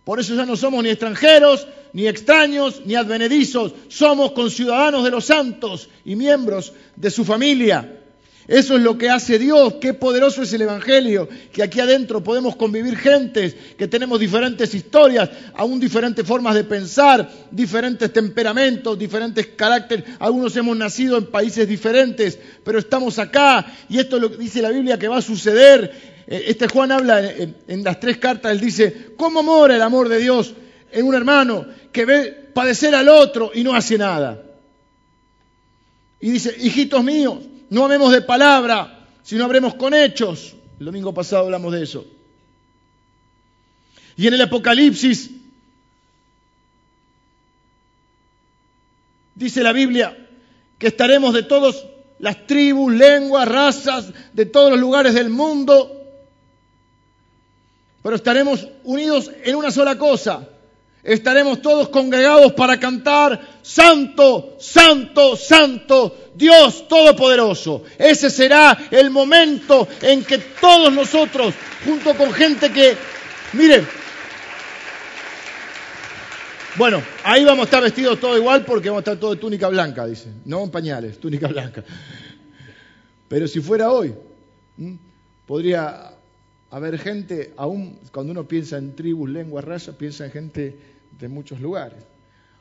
Por eso ya no somos ni extranjeros, ni extraños, ni advenedizos. Somos conciudadanos de los santos y miembros de su familia. Eso es lo que hace Dios. Qué poderoso es el Evangelio. Que aquí adentro podemos convivir gentes, que tenemos diferentes historias, aún diferentes formas de pensar, diferentes temperamentos, diferentes caracteres. Algunos hemos nacido en países diferentes, pero estamos acá. Y esto es lo que dice la Biblia que va a suceder. Eh, este Juan habla en las tres cartas, él dice, ¿cómo mora el amor de Dios en un hermano que ve padecer al otro y no hace nada? Y dice, hijitos míos, no hablemos de palabra, sino hablemos con hechos. El domingo pasado hablamos de eso. Y en el Apocalipsis dice la Biblia que estaremos de todas las tribus, lenguas, razas, de todos los lugares del mundo, pero estaremos unidos en una sola cosa, estaremos todos congregados para cantar Santo, Santo, Santo, Dios Todopoderoso. Ese será el momento en que todos nosotros, junto con gente que, miren, bueno, ahí vamos a estar vestidos todos igual porque vamos a estar todos de túnica blanca, dice. No en pañales, túnica blanca. Pero si fuera hoy, podría haber gente, aún cuando uno piensa en tribus, lenguas, razas, piensa en gente de muchos lugares.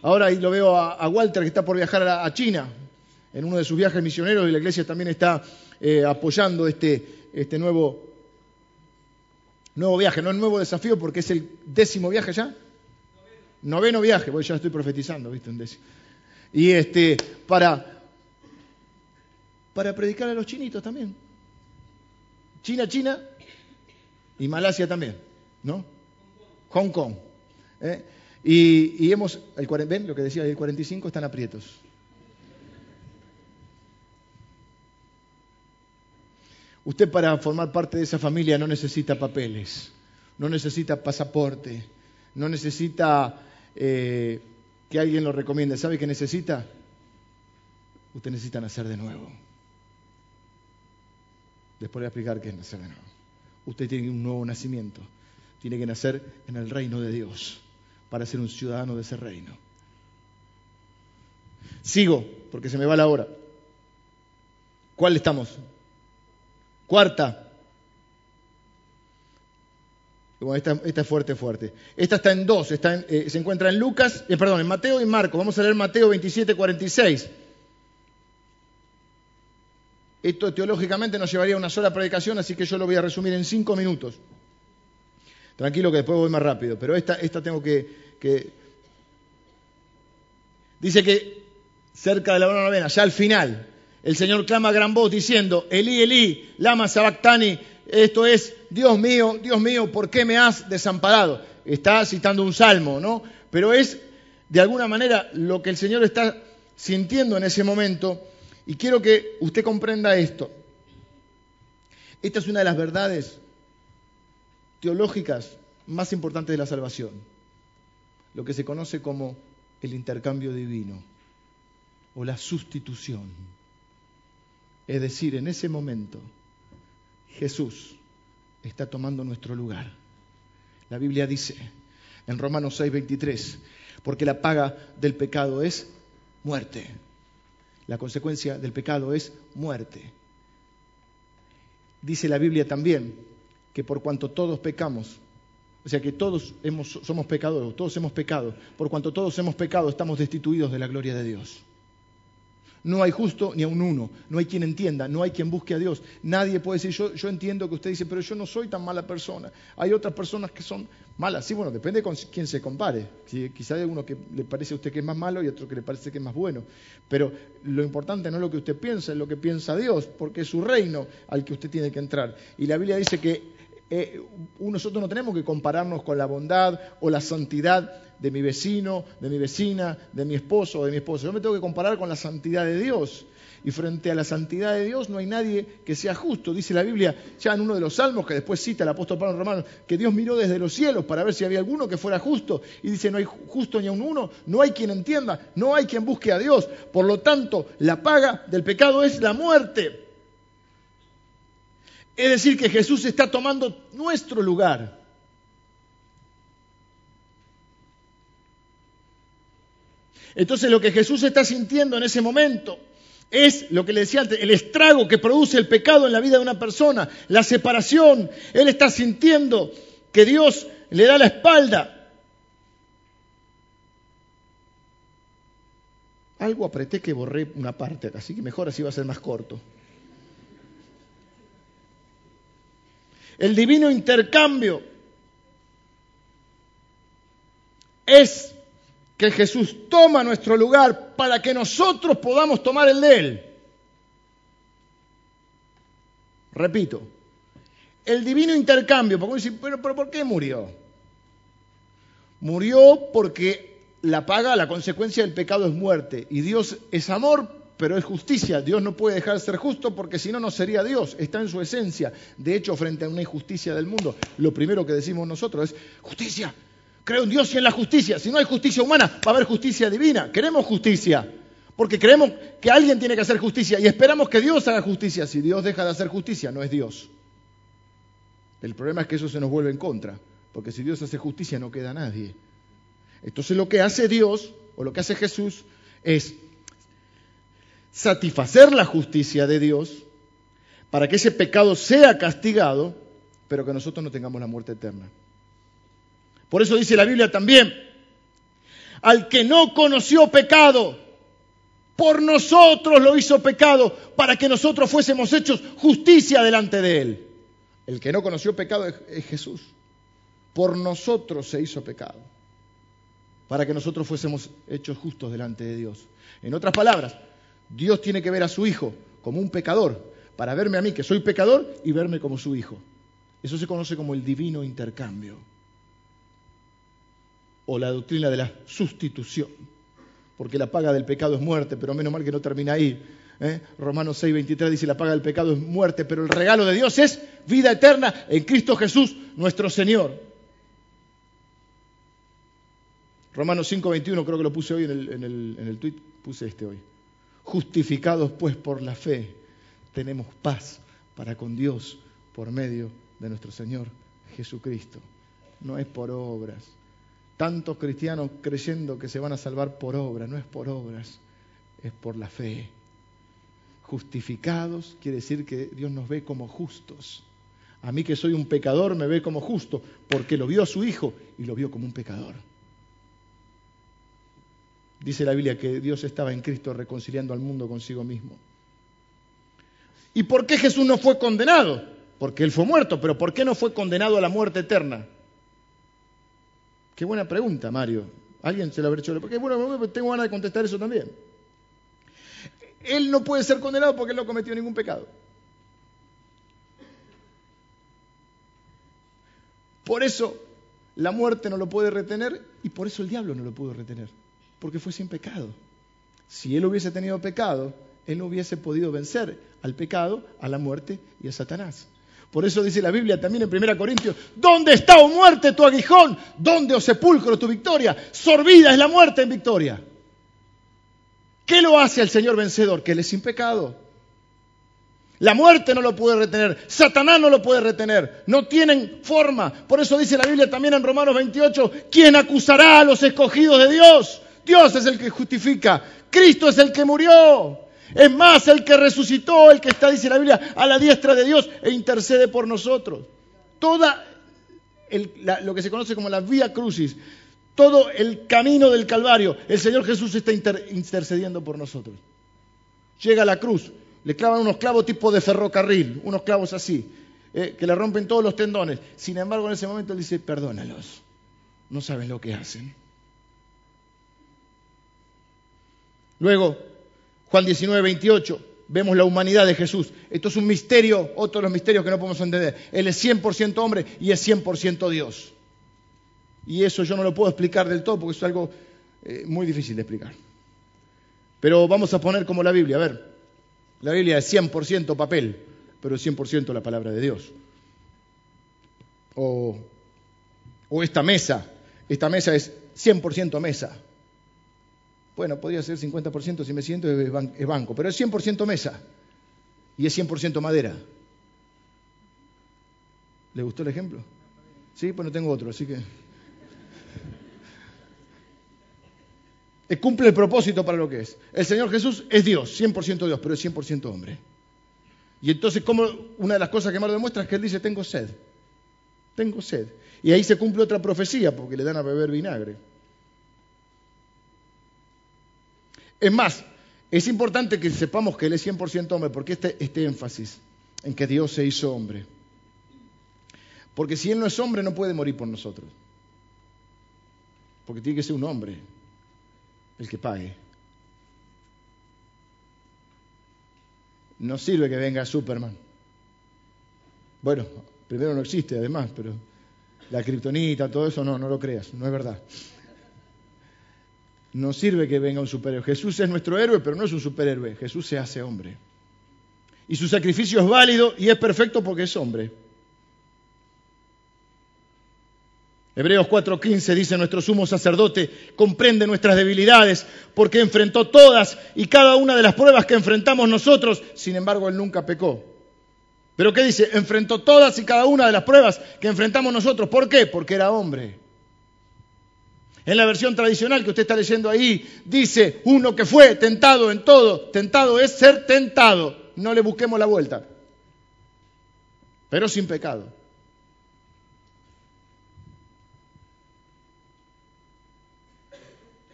Ahora ahí lo veo a, Walter que está por viajar a, China en uno de sus viajes misioneros y la iglesia también está eh, apoyando este, este nuevo, nuevo viaje, no el nuevo desafío porque es el décimo viaje ya. Noveno, viaje, porque ya estoy profetizando, ¿viste? Un décimo. Y este, para, para predicar a los chinitos también. China, China y Malasia también, ¿no? Hong Kong. ¿eh? Y, hemos, el, ven lo que decía, el 45 están aprietos. Usted para formar parte de esa familia no necesita papeles, no necesita pasaporte, no necesita eh, que alguien lo recomiende. ¿Sabe qué necesita? Usted necesita nacer de nuevo. Después voy a explicar qué es nacer de nuevo. Usted tiene un nuevo nacimiento. Tiene que nacer en el reino de Dios para ser un ciudadano de ese reino. Sigo, porque se me va la hora. ¿Cuál estamos? Cuarta. esta, es fuerte, fuerte. Esta está en dos, está eh, se encuentra en Lucas, eh, perdón, en Mateo y Marcos. Vamos a leer Mateo 27, 46. Esto teológicamente nos llevaría a una sola predicación, así que yo lo voy a resumir en cinco minutos. Tranquilo que después voy más rápido, pero esta, esta tengo que, Dice que cerca de la novena, ya al final, el Señor clama a gran voz diciendo, Elí, Elí, lama sabactani, esto es, Dios mío, Dios mío, ¿por qué me has desamparado? Está citando un salmo, ¿no? Pero es, de alguna manera, lo que el Señor está sintiendo en ese momento, y quiero que usted comprenda esto. Esta es una de las verdades teológicas más importantes de la salvación. lo que se conoce como el intercambio divino o la sustitución. Es decir, en ese momento Jesús está tomando nuestro lugar. La Biblia dice en Romanos 6:23, porque la paga del pecado es muerte. La consecuencia del pecado es muerte. Dice la Biblia también que por cuanto todos pecamos, o sea que todos somos pecadores, todos hemos pecado, por cuanto todos hemos pecado estamos destituidos de la gloria de Dios. No hay justo ni a un uno, no hay quien entienda, no hay quien busque a Dios. Nadie puede decir, yo, yo entiendo que usted dice, pero yo no soy tan mala persona. Hay otras personas que son malas. Sí, bueno, depende con quién se compare. quizá hay uno que le parece a usted que es más malo y otro que le parece que es más bueno. Pero lo importante no es lo que usted piensa, es lo que piensa Dios, porque es su reino al que usted tiene que entrar. Y la Biblia dice que eh, nosotros no tenemos que compararnos con la bondad o la santidad de mi vecino, de mi vecina, de mi esposo o de mi esposa. Yo me tengo que comparar con la santidad de Dios. Y frente a la santidad de Dios no hay nadie que sea justo. Dice la Biblia, ya en uno de los salmos que después cita el apóstol Pablo Romano, que Dios miró desde los cielos para ver si había alguno que fuera justo. Y dice, no hay justo ni a un uno, no hay quien entienda, no hay quien busque a Dios. Por lo tanto, la paga del pecado es la muerte. Es decir, que Jesús está tomando nuestro lugar. Entonces lo que Jesús está sintiendo en ese momento es lo que le decía antes, el estrago que produce el pecado en la vida de una persona, la separación. Él está sintiendo que Dios le da la espalda. Algo apreté que borré una parte, así que mejor así va a ser más corto. El divino intercambio es que Jesús toma nuestro lugar para que nosotros podamos tomar el de Él. Repito, el divino intercambio, porque decir, pero, pero ¿por qué murió? Murió porque la paga, la consecuencia del pecado es muerte. Y Dios es amor, pero es justicia. Dios no puede dejar de ser justo porque si no, no sería Dios. Está en su esencia. De hecho, frente a una injusticia del mundo, lo primero que decimos nosotros es, justicia, Creo en Dios y en la justicia. Si no hay justicia humana, va a haber justicia divina. Queremos justicia. Porque creemos que alguien tiene que hacer justicia y esperamos que Dios haga justicia. Si Dios deja de hacer justicia, no es Dios. El problema es que eso se nos vuelve en contra. Porque si Dios hace justicia, no queda nadie. Entonces lo que hace Dios, o lo que hace Jesús, es satisfacer la justicia de Dios para que ese pecado sea castigado, pero que nosotros no tengamos la muerte eterna. Por eso dice la Biblia también, al que no conoció pecado, por nosotros lo hizo pecado, para que nosotros fuésemos hechos justicia delante de él. El que no conoció pecado es, Jesús. Por nosotros se hizo pecado, para que nosotros fuésemos hechos justos delante de Dios. En otras palabras, Dios tiene que ver a su Hijo como un pecador, para verme a mí que soy pecador y verme como su Hijo. Eso se conoce como el divino intercambio o la doctrina de la sustitución, porque la paga del pecado es muerte, pero menos mal que no termina ahí. ¿eh? Romanos 6, 23 dice, la paga del pecado es muerte, pero el regalo de Dios es vida eterna en Cristo Jesús, nuestro Señor. Romanos 5, 21, creo que lo puse hoy en el, en el, en el tweet, puse este hoy. Justificados pues por la fe, tenemos paz para con Dios por medio de nuestro Señor Jesucristo. No es por obras, tantos cristianos creyendo que se van a salvar por obras, no es por obras, es por la fe. Justificados quiere decir que Dios nos ve como justos. A mí que soy un pecador me ve como justo porque lo vio a su Hijo y lo vio como un pecador. Dice la Biblia que Dios estaba en Cristo reconciliando al mundo consigo mismo. ¿Y por qué Jesús no fue condenado? Porque Él fue muerto, pero ¿por qué no fue condenado a la muerte eterna? Qué buena pregunta, Mario. Alguien se lo habrá hecho. Porque bueno, tengo ganas de contestar eso también. Él no puede ser condenado porque él no cometió ningún pecado. Por eso la muerte no lo puede retener y por eso el diablo no lo pudo retener, porque fue sin pecado. Si él hubiese tenido pecado, él no hubiese podido vencer al pecado, a la muerte y a Satanás. Por eso dice la Biblia también en 1 Corintios, ¿dónde está, o oh muerte, tu aguijón? ¿Dónde, o oh sepulcro, tu victoria? Sorbida es la muerte en victoria. ¿Qué lo hace al Señor vencedor? Que Él es sin pecado. La muerte no lo puede retener, Satanás no lo puede retener, no tienen forma. Por eso dice la Biblia también en Romanos 28, ¿quién acusará a los escogidos de Dios? Dios es el que justifica, Cristo es el que murió. Es más, el que resucitó, el que está, dice la Biblia, a la diestra de Dios e intercede por nosotros. Toda lo que se conoce como la vía crucis, todo el camino del Calvario, el Señor Jesús está intercediendo por nosotros. Llega a la cruz, le clavan unos clavos tipo de ferrocarril, unos clavos así, eh, que le rompen todos los tendones. Sin embargo, en ese momento él dice, perdónalos, no saben lo que hacen. Luego, Juan 19, 28, vemos la humanidad de Jesús. Esto es un misterio, otro de los misterios que no podemos entender. Él es 100% hombre y es 100% Dios. Y eso yo no lo puedo explicar del todo porque es algo eh, muy difícil de explicar. Pero vamos a poner como la Biblia. A ver, la Biblia es 100% papel, pero es 100% la palabra de Dios. O, o esta mesa, esta mesa es 100% mesa. Bueno, podría ser 50% si me siento es banco, pero es 100% mesa y es 100% madera. ¿Le gustó el ejemplo? Sí, pues no tengo otro, así que... Cumple el propósito para lo que es. El Señor Jesús es Dios, 100% Dios, pero es 100% hombre. Y entonces, como una de las cosas que más lo demuestra es que Él dice, tengo sed. Tengo sed. Y ahí se cumple otra profecía, porque le dan a beber vinagre. Es más, es importante que sepamos que Él es 100% hombre, porque este, este énfasis en que Dios se hizo hombre. Porque si Él no es hombre, no puede morir por nosotros. Porque tiene que ser un hombre el que pague. No sirve que venga Superman. Bueno, primero no existe además, pero la kriptonita, todo eso no, no lo creas, no es verdad. No sirve que venga un superhéroe. Jesús es nuestro héroe, pero no es un superhéroe. Jesús se hace hombre. Y su sacrificio es válido y es perfecto porque es hombre. Hebreos 4:15 dice, nuestro sumo sacerdote comprende nuestras debilidades porque enfrentó todas y cada una de las pruebas que enfrentamos nosotros, sin embargo, él nunca pecó. Pero ¿qué dice? Enfrentó todas y cada una de las pruebas que enfrentamos nosotros. ¿Por qué? Porque era hombre. En la versión tradicional que usted está leyendo ahí, dice uno que fue tentado en todo. Tentado es ser tentado. No le busquemos la vuelta. Pero sin pecado.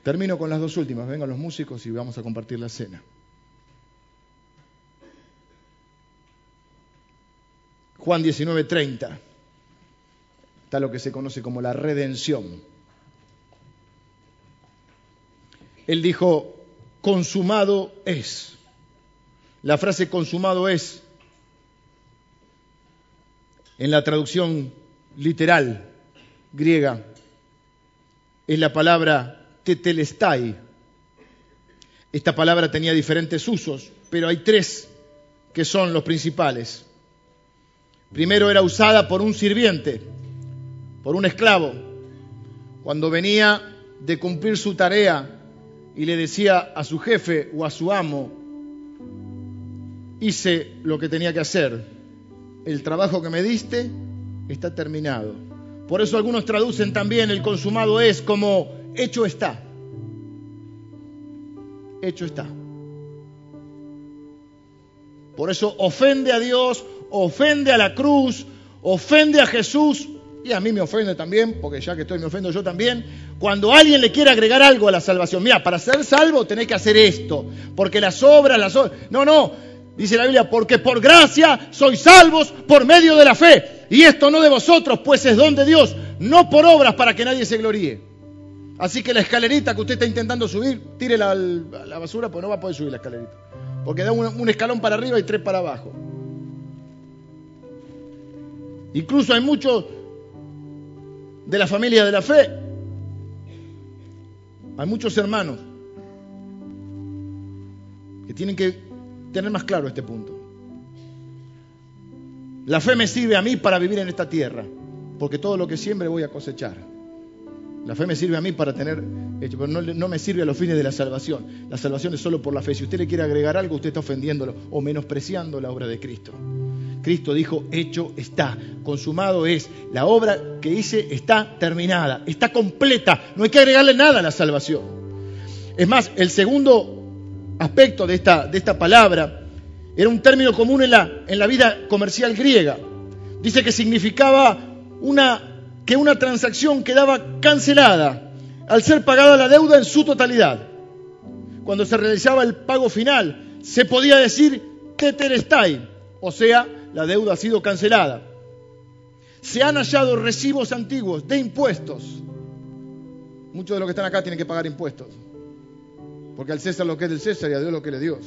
Termino con las dos últimas. Vengan los músicos y vamos a compartir la cena. Juan 19:30. Está lo que se conoce como la redención. Él dijo, consumado es. La frase consumado es, en la traducción literal griega, es la palabra tetelestai. Esta palabra tenía diferentes usos, pero hay tres que son los principales. Primero era usada por un sirviente, por un esclavo, cuando venía de cumplir su tarea y le decía a su jefe o a su amo, hice lo que tenía que hacer, el trabajo que me diste está terminado. Por eso algunos traducen también el consumado es como hecho está. Hecho está. Por eso ofende a Dios, ofende a la cruz, ofende a Jesús y a mí me ofende también, porque ya que estoy me ofendo yo también, cuando alguien le quiere agregar algo a la salvación. Mira, para ser salvo tenés que hacer esto, porque las obras, las obras... No, no, dice la Biblia, porque por gracia sois salvos por medio de la fe. Y esto no de vosotros, pues es don de Dios, no por obras para que nadie se gloríe. Así que la escalerita que usted está intentando subir, tírela la basura, pues no va a poder subir la escalerita. Porque da un, escalón para arriba y tres para abajo. Incluso hay muchos de la familia de la fe. Hay muchos hermanos que tienen que tener más claro este punto. La fe me sirve a mí para vivir en esta tierra, porque todo lo que siembre voy a cosechar. La fe me sirve a mí para tener, pero no, no, me sirve a los fines de la salvación. La salvación es solo por la fe. Si usted le quiere agregar algo, usted está ofendiéndolo o menospreciando la obra de Cristo. Cristo dijo, hecho está, consumado es. La obra que hice está terminada, está completa. No hay que agregarle nada a la salvación. Es más, el segundo aspecto de esta, de esta palabra era un término común en la, en la vida comercial griega. Dice que significaba una, que una transacción quedaba cancelada al ser pagada la deuda en su totalidad. Cuando se realizaba el pago final, se podía decir teterestai, o sea, la deuda ha sido cancelada. Se han hallado recibos antiguos de impuestos. Muchos de los que están acá tienen que pagar impuestos. Porque al César lo que es del César y a Dios lo que es de Dios.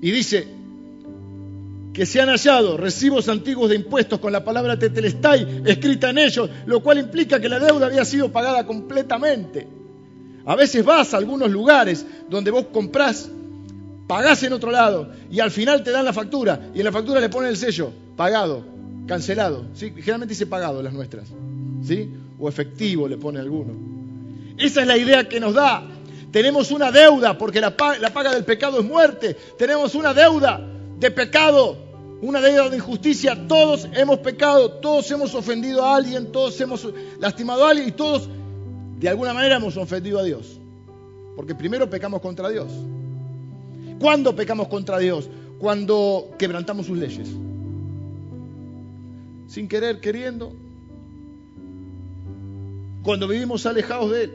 Y dice que se han hallado recibos antiguos de impuestos con la palabra tetelestai escrita en ellos, lo cual implica que la deuda había sido pagada completamente. A veces vas a algunos lugares donde vos comprás pagás en otro lado y al final te dan la factura y en la factura le ponen el sello, pagado, cancelado. ¿sí? Generalmente dice pagado las nuestras, ¿sí? O efectivo le pone alguno. Esa es la idea que nos da. Tenemos una deuda porque la la paga del pecado es muerte. Tenemos una deuda de pecado, una deuda de injusticia. Todos hemos pecado, todos hemos ofendido a alguien, todos hemos lastimado a alguien y todos de alguna manera hemos ofendido a Dios. Porque primero pecamos contra Dios. ¿Cuándo pecamos contra Dios? Cuando quebrantamos sus leyes. Sin querer, queriendo. Cuando vivimos alejados de Él.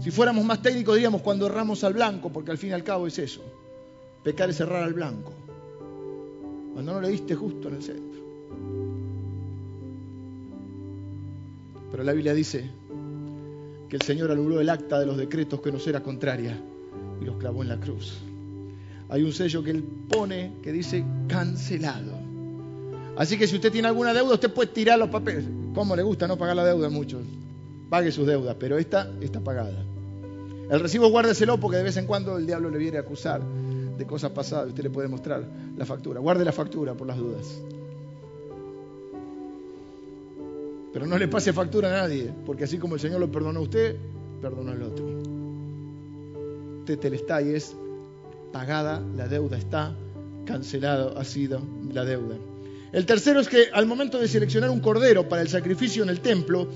Si fuéramos más técnicos diríamos cuando erramos al blanco, porque al fin y al cabo es eso. Pecar es errar al blanco. Cuando no le diste justo en el centro. Pero la Biblia dice que el Señor anuló el acta de los decretos que nos era contraria y los clavó en la cruz. Hay un sello que Él pone que dice cancelado. Así que si usted tiene alguna deuda, usted puede tirar los papeles. ¿Cómo le gusta no pagar la deuda muchos? Pague sus deudas, pero esta está pagada. El recibo guárdeselo porque de vez en cuando el diablo le viene a acusar de cosas pasadas. Usted le puede mostrar la factura. Guarde la factura por las dudas. Pero no le pase factura a nadie, porque así como el Señor lo perdonó a usted, perdonó al otro. y es pagada, la deuda está, cancelado ha sido la deuda. El tercero es que al momento de seleccionar un cordero para el sacrificio en el templo,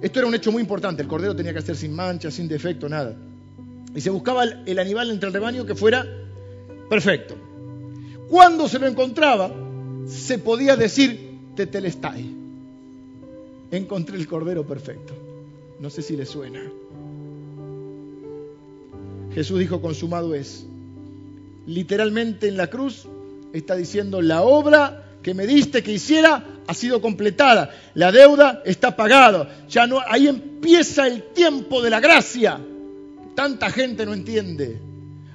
esto era un hecho muy importante, el cordero tenía que ser sin mancha, sin defecto, nada. Y se buscaba el animal entre el rebaño que fuera perfecto. Cuando se lo encontraba, se podía decir tetelestai encontré el cordero perfecto. No sé si le suena. Jesús dijo, consumado es. Literalmente en la cruz está diciendo, la obra que me diste que hiciera ha sido completada. La deuda está pagada. Ya no, ahí empieza el tiempo de la gracia. Tanta gente no entiende.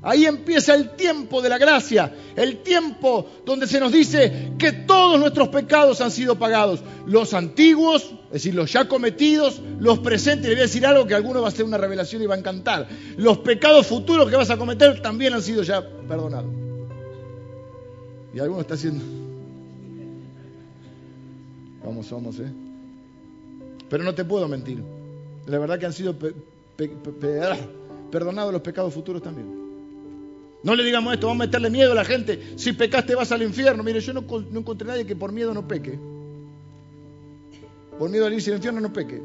Ahí empieza el tiempo de la gracia, el tiempo donde se nos dice que todos nuestros pecados han sido pagados, los antiguos, es decir, los ya cometidos, los presentes, le voy a decir algo que alguno va a hacer una revelación y va a encantar, los pecados futuros que vas a cometer también han sido ya perdonados. Y alguno está haciendo... Vamos, vamos, ¿eh? Pero no te puedo mentir. La verdad que han sido ah, perdonados los pecados futuros también. No le digamos esto, vamos a meterle miedo a la gente. Si pecaste vas al infierno. Mire, yo no, encontré nadie que por miedo no peque. Por miedo al irse al infierno no peque.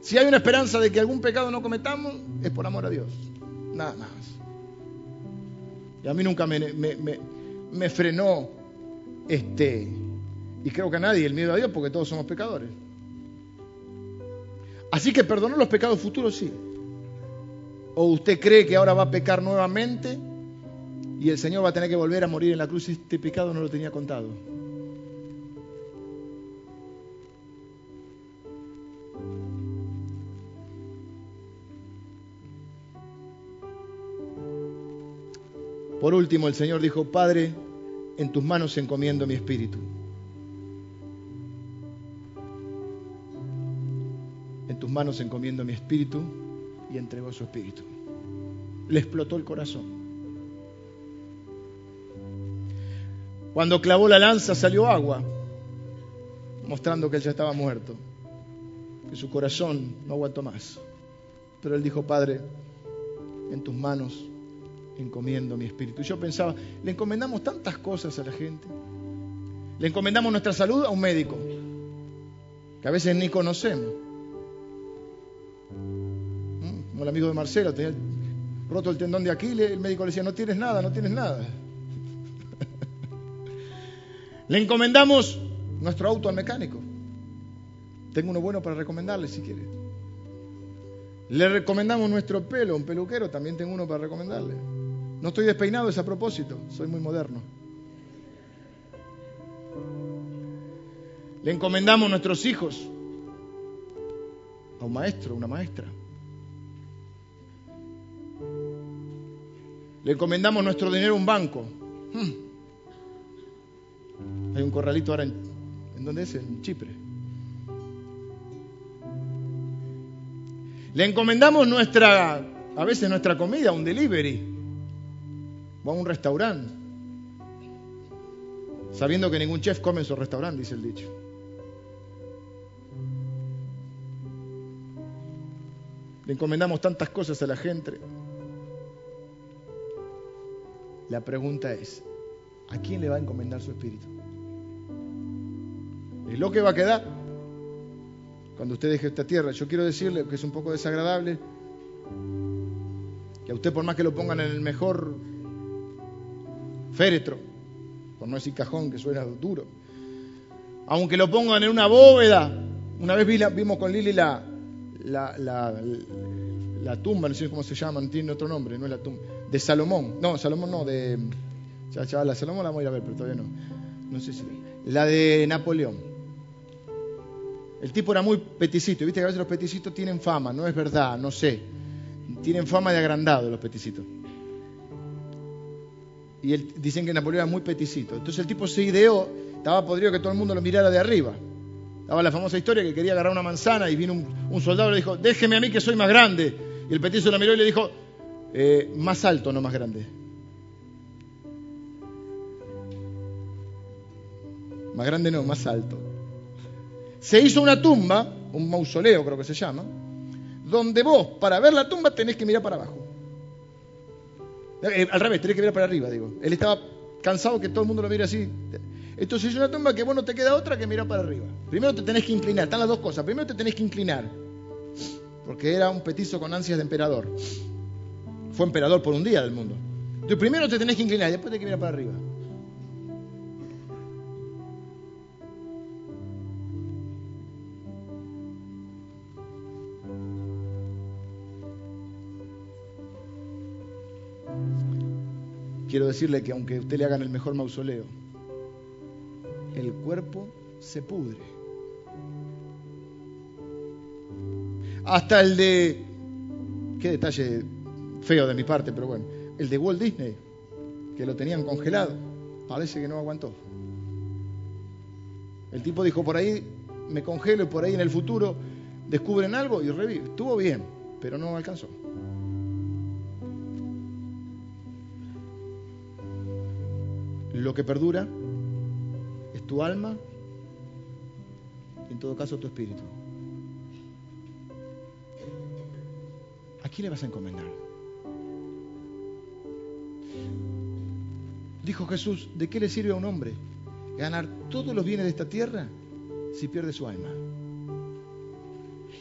Si hay una esperanza de que algún pecado no cometamos, es por amor a Dios. Nada más. Y a mí nunca me, me frenó este, y creo que a nadie el miedo a Dios porque todos somos pecadores. Así que perdonar los pecados futuros sí. ¿O usted cree que ahora va a pecar nuevamente y el Señor va a tener que volver a morir en la cruz? Este pecado no lo tenía contado. Por último, el Señor dijo, Padre, en tus manos encomiendo mi espíritu. En tus manos encomiendo mi espíritu y entregó su espíritu. Le explotó el corazón. Cuando clavó la lanza salió agua, mostrando que él ya estaba muerto, que su corazón no aguantó más. Pero él dijo, Padre, en tus manos encomiendo mi espíritu. Yo pensaba, le encomendamos tantas cosas a la gente. Le encomendamos nuestra salud a un médico, que a veces ni conocemos. Como el amigo de Marcelo, tenía roto el tendón de Aquiles, el médico le decía, no tienes nada, no tienes nada. le encomendamos nuestro auto al mecánico. Tengo uno bueno para recomendarle si quiere. Le recomendamos nuestro pelo, un peluquero, también tengo uno para recomendarle. No estoy despeinado, es a propósito, soy muy moderno. Le encomendamos nuestros hijos a un maestro, una maestra. Le encomendamos nuestro dinero a un banco. Hmm. Hay un corralito ahora en, ¿en dónde es? En Chipre. Le encomendamos nuestra, a veces nuestra comida, un delivery, o a un restaurante, sabiendo que ningún chef come en su restaurante, dice el dicho. Le encomendamos tantas cosas a la gente. La pregunta es, ¿a quién le va a encomendar su espíritu? ¿Es lo que va a quedar? Cuando usted deje esta tierra, yo quiero decirle que es un poco desagradable que a usted por más que lo pongan en el mejor féretro, por no decir cajón que suena duro, aunque lo pongan en una bóveda, una vez vimos con Lili la, la, la, tumba, no sé cómo se llama, tiene otro nombre, no es la tumba, de Salomón. No, Salomón no, de. Ya, la Salomón la voy a ir a ver, pero todavía no. No sé si. La de Napoleón. El tipo era muy peticito. Viste que a veces los peticitos tienen fama, no es verdad, no sé. Tienen fama de agrandado los peticitos. Y dicen que Napoleón era muy peticito. Entonces el tipo se ideó, estaba podrido que todo el mundo lo mirara de arriba. Estaba la famosa historia que quería agarrar una manzana y vino un, soldado y le dijo, déjeme a mí que soy más grande. Y el petizo lo miró y le dijo, eh, más alto, no más grande. Más grande no, más alto. Se hizo una tumba, un mausoleo creo que se llama, donde vos para ver la tumba tenés que mirar para abajo. Eh, al revés, tenés que mirar para arriba, digo. Él estaba cansado que todo el mundo lo mire así. Entonces es una tumba que vos no te queda otra que mirar para arriba. Primero te tenés que inclinar, están las dos cosas. Primero te tenés que inclinar, porque era un petizo con ansias de emperador. Fue emperador por un día del mundo. Entonces primero te tenés que inclinar y después te que mirar para arriba. Quiero decirle que aunque usted le hagan el mejor mausoleo, el cuerpo se pudre. Hasta el de, qué detalle feo de mi parte, pero bueno, el de Walt Disney, que lo tenían congelado, parece que no aguantó. El tipo dijo, por ahí me congelo y por ahí en el futuro descubren algo y revive. Estuvo bien, pero no alcanzó. Lo que perdura tu alma y en todo caso tu espíritu. ¿A quién le vas a encomendar? Dijo Jesús, ¿de qué le sirve a un hombre ganar todos los bienes de esta tierra si pierde su alma?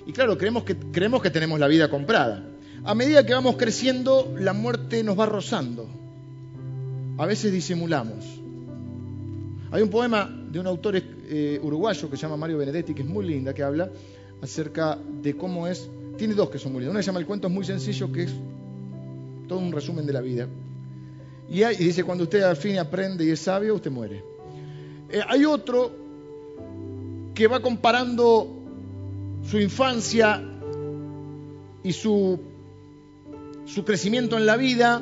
Y claro, creemos que, creemos que tenemos la vida comprada. A medida que vamos creciendo, la muerte nos va rozando. A veces disimulamos. Hay un poema de un autor eh, uruguayo que se llama Mario Benedetti, que es muy linda, que habla acerca de cómo es. Tiene dos que son muy lindas. Una se llama El cuento es muy sencillo, que es todo un resumen de la vida. Y, dice: Cuando usted al fin aprende y es sabio, usted muere. Eh, hay otro que va comparando su infancia y su, su crecimiento en la vida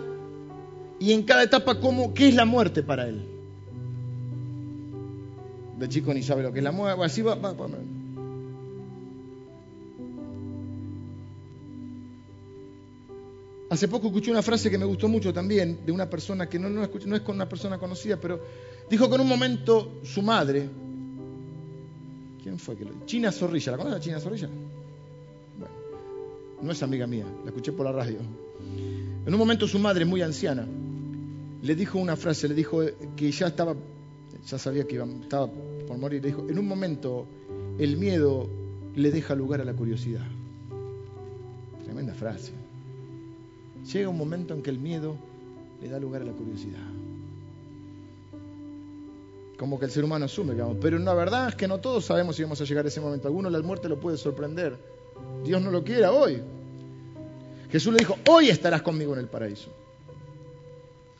y en cada etapa cómo, qué es la muerte para él de chico ni sabe lo que es la muerte, así va, Hace poco escuché una frase que me gustó mucho también, de una persona que no, no, es con una persona conocida, pero Dijo que en un momento su madre, ¿quién fue que lo China Zorrilla, ¿la conoces a China Zorrilla? Bueno, no es amiga mía, la escuché por la radio. En un momento su madre, muy anciana, le dijo una frase, le dijo que ya estaba, ya sabía que iba, estaba por morir, le dijo, en un momento el miedo le deja lugar a la curiosidad. Tremenda frase. Llega un momento en que el miedo le da lugar a la curiosidad. Como que el ser humano asume, digamos. Pero la verdad es que no todos sabemos si vamos a llegar a ese momento. Algunos la muerte lo puede sorprender. Dios no lo quiera hoy. Jesús le dijo, hoy estarás conmigo en el paraíso.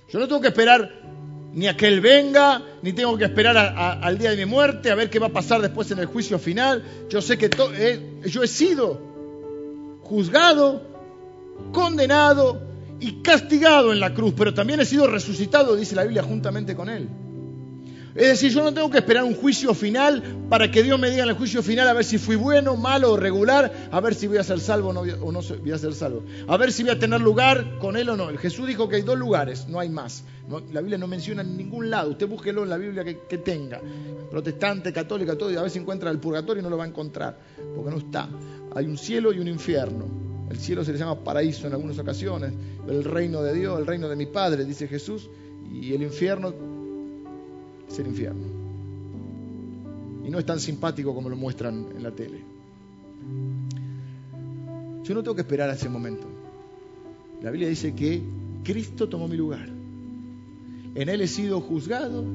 Yo no tengo que esperar ni a que Él venga, ni tengo que esperar al día de mi muerte, a ver qué va a pasar después en el juicio final. Yo sé que eh, yo he sido juzgado, condenado y castigado en la cruz, pero también he sido resucitado, dice la Biblia, juntamente con Él. Es decir, yo no tengo que esperar un juicio final para que Dios me diga en el juicio final a ver si fui bueno, malo o regular, a ver si voy a ser salvo o no, voy a ser salvo, a ver si voy a tener lugar con Él o no. Jesús dijo que hay dos lugares, no hay más. la Biblia no menciona en ningún lado, usted búsquelo en la Biblia que, tenga, protestante, católica, todo, a ver si encuentra el purgatorio y no lo va a encontrar, porque no está. Hay un cielo y un infierno. El cielo se le llama paraíso en algunas ocasiones, el reino de Dios, el reino de mi Padre, dice Jesús, y el infierno es el infierno. Y no es tan simpático como lo muestran en la tele. Yo no tengo que esperar a ese momento. La Biblia dice que Cristo tomó mi lugar. En Él he sido juzgado,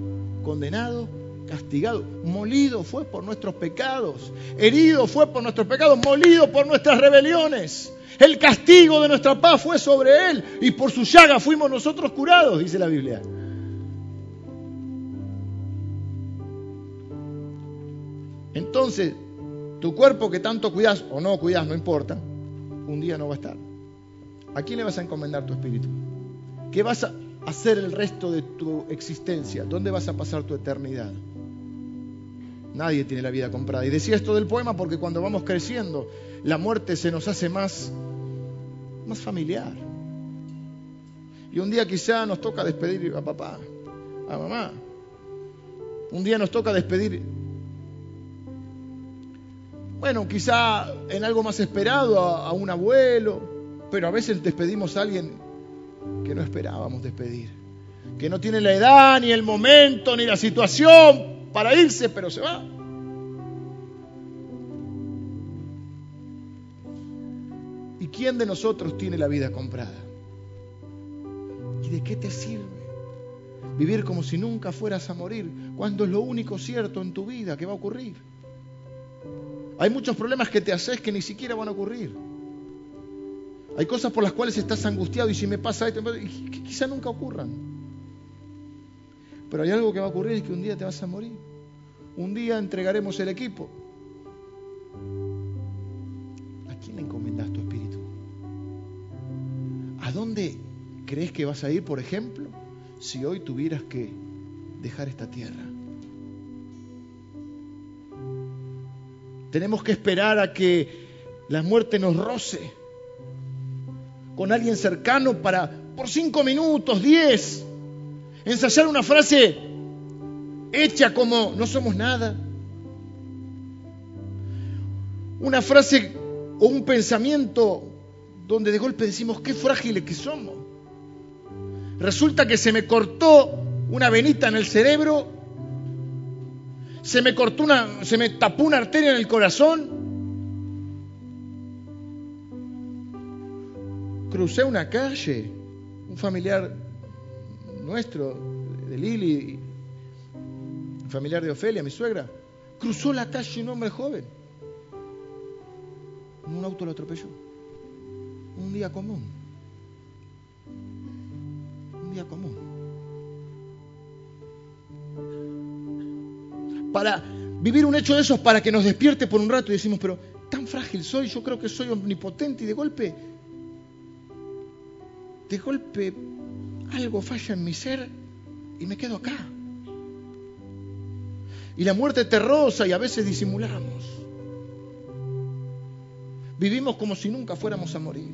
condenado, castigado. Molido fue por nuestros pecados. Herido fue por nuestros pecados. Molido por nuestras rebeliones. El castigo de nuestra paz fue sobre Él. Y por su llaga fuimos nosotros curados, dice la Biblia. Entonces, tu cuerpo que tanto cuidas o no cuidas, no importa, un día no va a estar. ¿A quién le vas a encomendar tu espíritu? ¿Qué vas a hacer el resto de tu existencia? ¿Dónde vas a pasar tu eternidad? Nadie tiene la vida comprada. Y decía esto del poema porque cuando vamos creciendo, la muerte se nos hace más, más familiar. Y un día quizá nos toca despedir a papá, a mamá. Un día nos toca despedir bueno, quizá en algo más esperado a, un abuelo, pero a veces despedimos a alguien que no esperábamos despedir, que no tiene la edad, ni el momento, ni la situación para irse, pero se va. ¿Y quién de nosotros tiene la vida comprada? ¿Y de qué te sirve vivir como si nunca fueras a morir, cuando es lo único cierto en tu vida que va a ocurrir? Hay muchos problemas que te haces que ni siquiera van a ocurrir. Hay cosas por las cuales estás angustiado y si me pasa esto, quizá nunca ocurran. Pero hay algo que va a ocurrir y que un día te vas a morir. Un día entregaremos el equipo. ¿A quién le encomendas tu espíritu? ¿A dónde crees que vas a ir, por ejemplo, si hoy tuvieras que dejar esta tierra? Tenemos que esperar a que la muerte nos roce con alguien cercano para, por cinco minutos, diez, ensayar una frase hecha como no somos nada. Una frase o un pensamiento donde de golpe decimos qué frágiles que somos. Resulta que se me cortó una venita en el cerebro se me cortó una, se me tapó una arteria en el corazón. Crucé una calle, un familiar nuestro, de Lili, familiar de Ofelia, mi suegra, cruzó la calle un hombre joven. Un auto lo atropelló. Un día común. Un día común. para vivir un hecho de esos para que nos despierte por un rato y decimos, pero tan frágil soy, yo creo que soy omnipotente y de golpe, de golpe algo falla en mi ser y me quedo acá. Y la muerte te roza y a veces disimulamos. Vivimos como si nunca fuéramos a morir.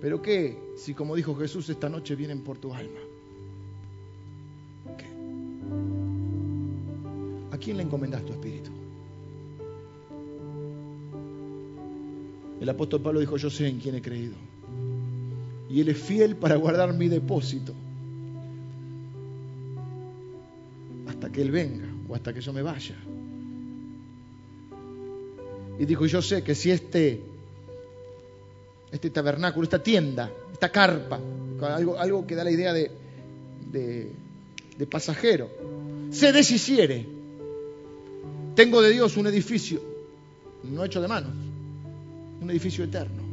Pero ¿qué si, como dijo Jesús, esta noche vienen por tu alma? ¿Qué? ¿A quién le encomendas tu espíritu? El apóstol Pablo dijo, yo sé en quién he creído. Y Él es fiel para guardar mi depósito. Hasta que Él venga o hasta que yo me vaya. Y dijo, yo sé que si este, este tabernáculo, esta tienda, esta carpa, algo, algo que da la idea de, de, de pasajero, se deshiciere, tengo de Dios un edificio, no hecho de manos, un edificio eterno.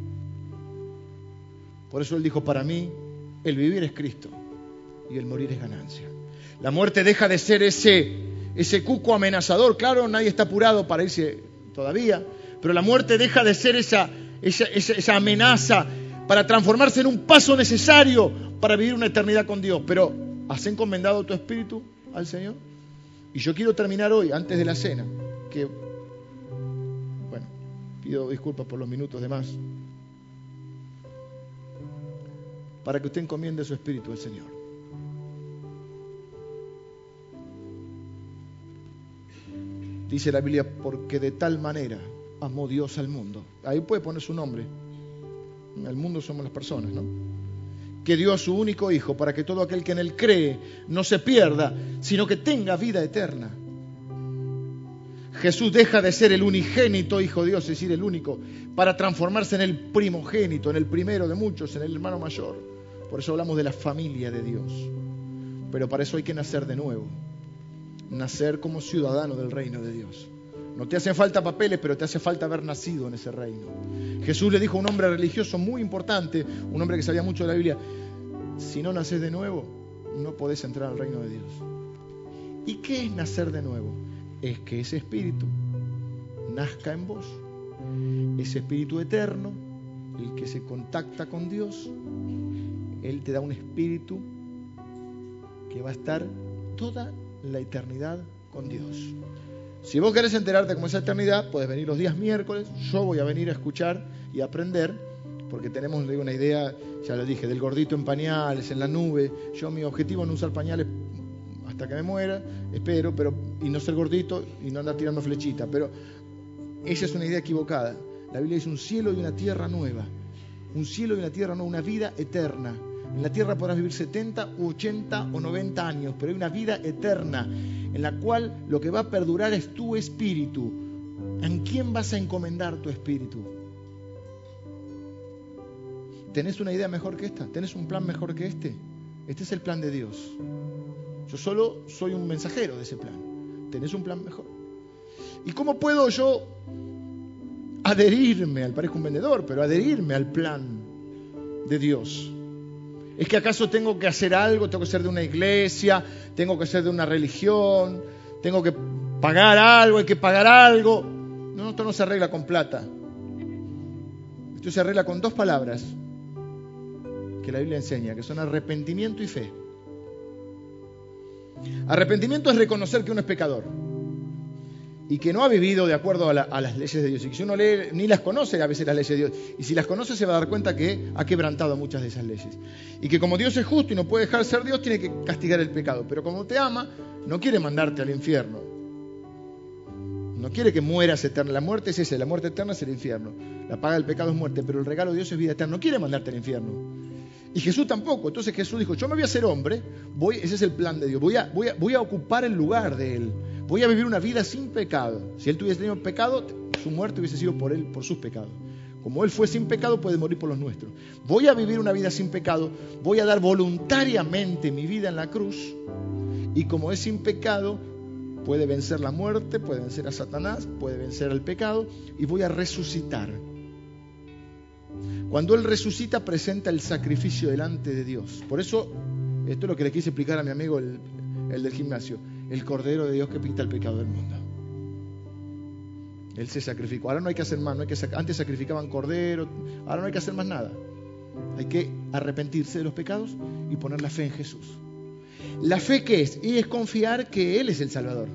Por eso Él dijo, para mí el vivir es Cristo y el morir es ganancia. La muerte deja de ser ese, ese cuco amenazador. Claro, nadie está apurado para irse todavía, pero la muerte deja de ser esa, esa, esa, amenaza para transformarse en un paso necesario para vivir una eternidad con Dios. Pero, ¿has encomendado tu espíritu al Señor? Y yo quiero terminar hoy, antes de la cena, que, bueno, pido disculpas por los minutos de más, para que usted encomiende su espíritu al Señor. Dice la Biblia, porque de tal manera amó Dios al mundo. Ahí puede poner su nombre. El mundo somos las personas, ¿no? Que dio a su único Hijo para que todo aquel que en Él cree no se pierda, sino que tenga vida eterna. Jesús deja de ser el unigénito Hijo de Dios, es decir, el único, para transformarse en el primogénito, en el primero de muchos, en el hermano mayor. Por eso hablamos de la familia de Dios. Pero para eso hay que nacer de nuevo, nacer como ciudadano del reino de Dios. No te hacen falta papeles, pero te hace falta haber nacido en ese reino. Jesús le dijo a un hombre religioso muy importante, un hombre que sabía mucho de la Biblia, si no naces de nuevo, no podés entrar al reino de Dios. ¿Y qué es nacer de nuevo? Es que ese espíritu nazca en vos. Ese espíritu eterno, el que se contacta con Dios, Él te da un espíritu que va a estar toda la eternidad con Dios. Si vos querés enterarte cómo es la eternidad, puedes venir los días miércoles. Yo voy a venir a escuchar y aprender, porque tenemos una idea, ya lo dije, del gordito en pañales, en la nube. Yo mi objetivo es no usar pañales hasta que me muera, espero, pero y no ser gordito y no andar tirando flechita. Pero esa es una idea equivocada. La Biblia dice un cielo y una tierra nueva. Un cielo y una tierra nueva, una vida eterna. En la tierra podrás vivir 70, 80 o 90 años, pero hay una vida eterna en la cual lo que va a perdurar es tu espíritu. ¿En quién vas a encomendar tu espíritu? ¿Tenés una idea mejor que esta? ¿Tenés un plan mejor que este? Este es el plan de Dios. Yo solo soy un mensajero de ese plan. ¿Tenés un plan mejor? ¿Y cómo puedo yo adherirme, al parezco un vendedor, pero adherirme al plan de Dios? ¿Es que acaso tengo que hacer algo? ¿Tengo que ser de una iglesia? ¿Tengo que ser de una religión? ¿Tengo que pagar algo? ¿Hay que pagar algo? No, esto no se arregla con plata. Esto se arregla con dos palabras que la Biblia enseña, que son arrepentimiento y fe. Arrepentimiento es reconocer que uno es pecador y que no ha vivido de acuerdo a, las leyes de Dios y que si uno lee, ni las conoce a veces las leyes de Dios y si las conoce se va a dar cuenta que ha quebrantado muchas de esas leyes. Y que como Dios es justo y no puede dejar de ser Dios tiene que castigar el pecado. Pero como te ama no quiere mandarte al infierno. No quiere que mueras eterna. La muerte es esa la muerte eterna es el infierno. La paga del pecado es muerte pero el regalo de Dios es vida eterna. No quiere mandarte al infierno. Y Jesús tampoco. Entonces Jesús dijo yo me voy a hacer hombre voy ese es el plan de Dios. Voy a ocupar el lugar de él voy a vivir una vida sin pecado. Si él tuviese tenido pecado, su muerte hubiese sido por él, por sus pecados. Como él fue sin pecado, puede morir por los nuestros. Voy a vivir una vida sin pecado, voy a dar voluntariamente mi vida en la cruz. Y como es sin pecado, puede vencer la muerte, puede vencer a Satanás, puede vencer al pecado y voy a resucitar. Cuando Él resucita, presenta el sacrificio delante de Dios. Por eso, esto es lo que le quise explicar a mi amigo el, el del gimnasio el Cordero de Dios que pinta el pecado del mundo. Él se sacrificó. Ahora no hay que hacer más. No hay que Antes sacrificaban cordero. Ahora no hay que hacer más nada. Hay que arrepentirse de los pecados y poner la fe en Jesús. ¿La fe qué es? Y es confiar que Él es el Salvador.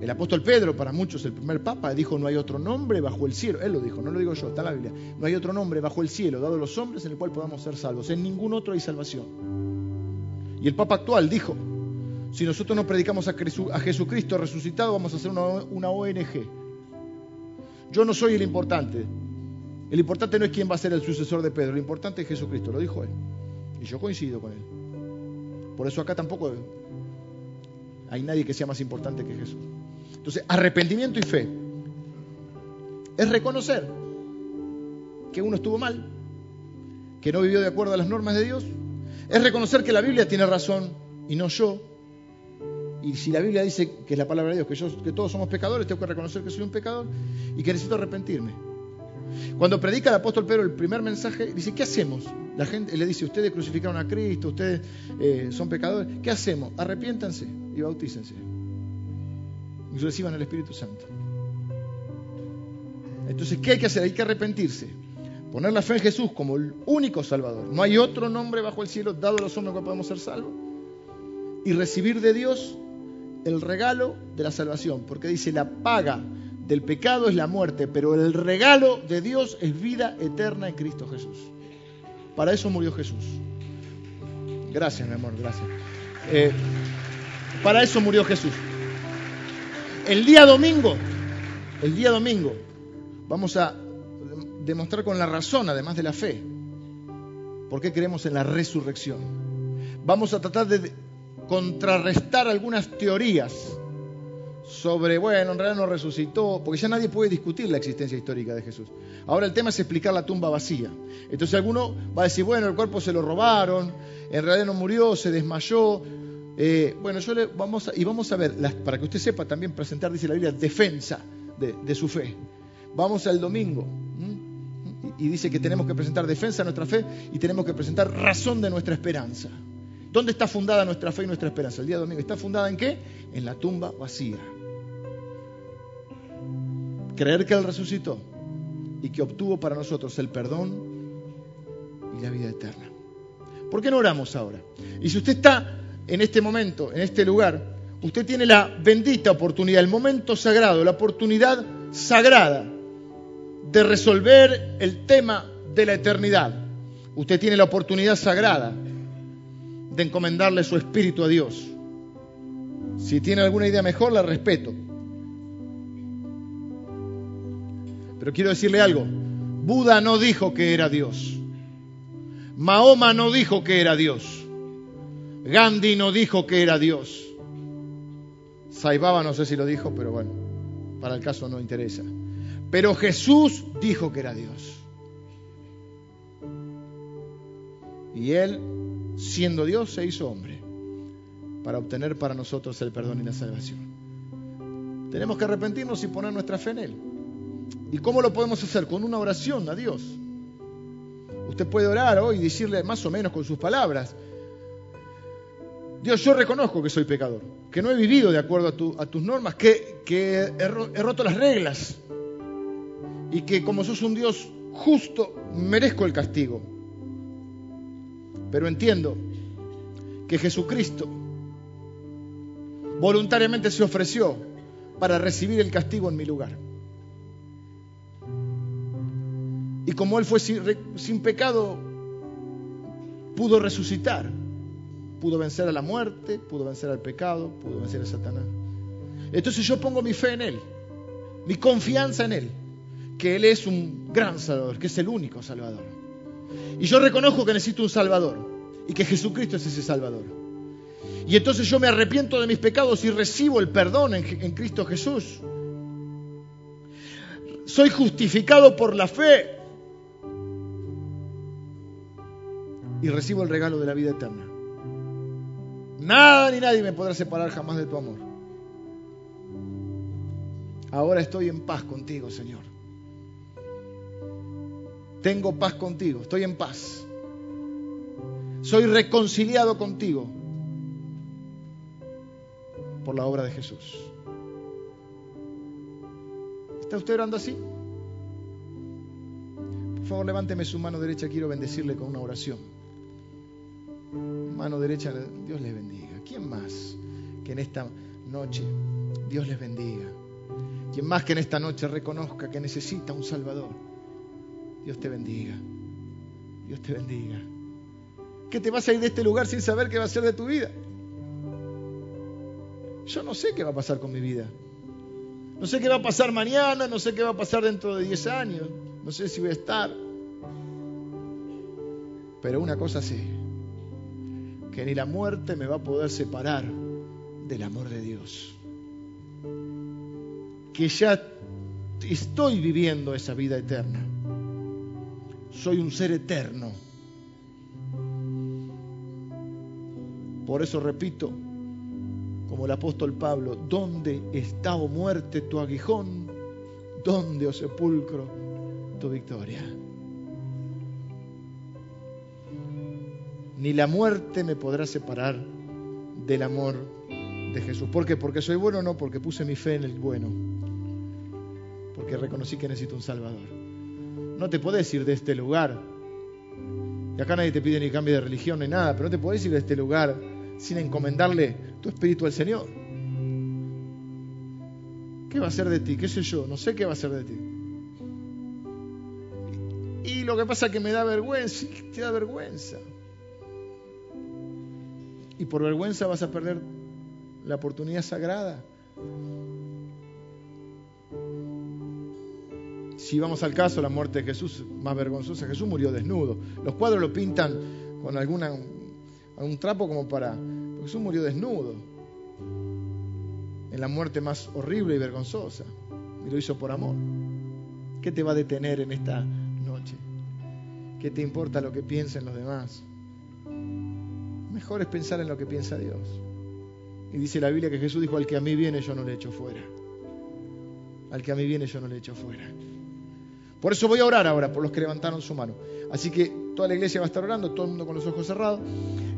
El apóstol Pedro, para muchos el primer papa, dijo, no hay otro nombre bajo el cielo. Él lo dijo, no lo digo yo, está en la Biblia. No hay otro nombre bajo el cielo, dado a los hombres, en el cual podamos ser salvos. En ningún otro hay salvación. Y el papa actual dijo, Si nosotros no predicamos a, Jesucristo resucitado, vamos a hacer una, ONG. Yo no soy el importante. El importante no es quién va a ser el sucesor de Pedro, lo importante es Jesucristo, lo dijo él. Y yo coincido con él. Por eso acá tampoco hay nadie que sea más importante que Jesús. Entonces, arrepentimiento y fe es reconocer que uno estuvo mal, que no vivió de acuerdo a las normas de Dios. Es reconocer que la Biblia tiene razón y no yo. Y si la Biblia dice que es la palabra de Dios, que, que todos somos pecadores, tengo que reconocer que soy un pecador y que necesito arrepentirme. Cuando predica el apóstol Pedro el primer mensaje, dice, ¿qué hacemos? La gente le dice, ustedes crucificaron a Cristo, ustedes eh, son pecadores. ¿Qué hacemos? Arrepiéntanse y bautícense. Y reciban el Espíritu Santo. Entonces, ¿qué hay que hacer? Hay que arrepentirse. Poner la fe en Jesús como el único Salvador. No hay otro nombre bajo el cielo dado a los hombres que podemos ser salvos. Y recibir de Dios el regalo de la salvación. Porque dice, la paga del pecado es la muerte, pero el regalo de Dios es vida eterna en Cristo Jesús. Para eso murió Jesús. Gracias, mi amor, gracias. Eh, para eso murió Jesús. El día domingo, el día domingo, vamos a demostrar con la razón, además de la fe, por qué creemos en la resurrección. Vamos a tratar de contrarrestar algunas teorías sobre, bueno, en realidad no resucitó, porque ya nadie puede discutir la existencia histórica de Jesús. Ahora el tema es explicar la tumba vacía. Entonces alguno va a decir, bueno, el cuerpo se lo robaron, en realidad no murió, se desmayó. Eh, bueno, yo le, vamos a, y vamos a ver, para que usted sepa también presentar, dice la Biblia, defensa de, su fe. Vamos al domingo y dice que tenemos que presentar defensa de nuestra fe y tenemos que presentar razón de nuestra esperanza. ¿Dónde está fundada nuestra fe y nuestra esperanza? El día domingo. ¿Está fundada en qué? En la tumba vacía. Creer que Él resucitó y que obtuvo para nosotros el perdón y la vida eterna. ¿Por qué no oramos ahora? Y si usted está en este momento, en este lugar, usted tiene la bendita oportunidad, el momento sagrado, la oportunidad sagrada de resolver el tema de la eternidad. Usted tiene la oportunidad sagrada de encomendarle su espíritu a Dios. Si tiene alguna idea mejor, la respeto. Pero quiero decirle algo. Buda no dijo que era Dios. Mahoma no dijo que era Dios. Gandhi no dijo que era Dios. Saibaba no sé si lo dijo, pero bueno, para el caso no interesa. Pero Jesús dijo que era Dios. Y él siendo Dios, se hizo hombre para obtener para nosotros el perdón y la salvación. Tenemos que arrepentirnos y poner nuestra fe en Él. ¿Y cómo lo podemos hacer? Con una oración a Dios. Usted puede orar hoy y decirle más o menos con sus palabras, Dios, yo reconozco que soy pecador, que no he vivido de acuerdo a, tus normas, que, he, he roto las reglas y que como sos un Dios justo, merezco el castigo. Pero entiendo que Jesucristo voluntariamente se ofreció para recibir el castigo en mi lugar. Y como Él fue sin, pecado, pudo resucitar, pudo vencer a la muerte, pudo vencer al pecado, pudo vencer a Satanás. Entonces yo pongo mi fe en Él, mi confianza en Él, que Él es un gran Salvador, que es el único Salvador. Y yo reconozco que necesito un Salvador y que Jesucristo es ese Salvador. Y entonces yo me arrepiento de mis pecados y recibo el perdón en, Cristo Jesús. Soy justificado por la fe y recibo el regalo de la vida eterna. Nada ni nadie me podrá separar jamás de tu amor. Ahora estoy en paz contigo, Señor. Tengo paz contigo, estoy en paz. Soy reconciliado contigo por la obra de Jesús. ¿Está usted orando así? Por favor, levánteme su mano derecha, quiero bendecirle con una oración. Mano derecha, Dios les bendiga. ¿Quién más que en esta noche Dios les bendiga? ¿Quién más que en esta noche reconozca que necesita un Salvador? Dios te bendiga. Dios te bendiga. Que te vas a ir de este lugar sin saber qué va a ser de tu vida. Yo no sé qué va a pasar con mi vida. No sé qué va a pasar mañana, no sé qué va a pasar dentro de 10 años, no sé si voy a estar. Pero una cosa sé, que ni la muerte me va a poder separar del amor de Dios. Que ya estoy viviendo esa vida eterna. Soy un ser eterno. Por eso repito, como el apóstol Pablo, ¿dónde está, o oh muerte, tu aguijón? ¿Dónde, o oh sepulcro, tu victoria? Ni la muerte me podrá separar del amor de Jesús. ¿Por qué? Porque soy bueno, no, porque puse mi fe en el bueno. Porque reconocí que necesito un Salvador. No te puedes ir de este lugar. Y acá nadie te pide ni cambio de religión ni nada, pero no te puedes ir de este lugar sin encomendarle tu espíritu al Señor. ¿Qué va a hacer de ti? ¿Qué sé yo? No sé qué va a hacer de ti. Y lo que pasa es que me da vergüenza, te da vergüenza. Y por vergüenza vas a perder la oportunidad sagrada. Si vamos al caso, la muerte de Jesús más vergonzosa, Jesús murió desnudo. Los cuadros lo pintan con alguna un trapo como para... Jesús murió desnudo, en la muerte más horrible y vergonzosa, y lo hizo por amor. ¿Qué te va a detener en esta noche? ¿Qué te importa lo que piensen los demás? Mejor es pensar en lo que piensa Dios. Y dice la Biblia que Jesús dijo, al que a mí viene yo no le echo fuera. Al que a mí viene yo no le echo fuera. Por eso voy a orar ahora por los que levantaron su mano. Así que toda la iglesia va a estar orando, todo el mundo con los ojos cerrados.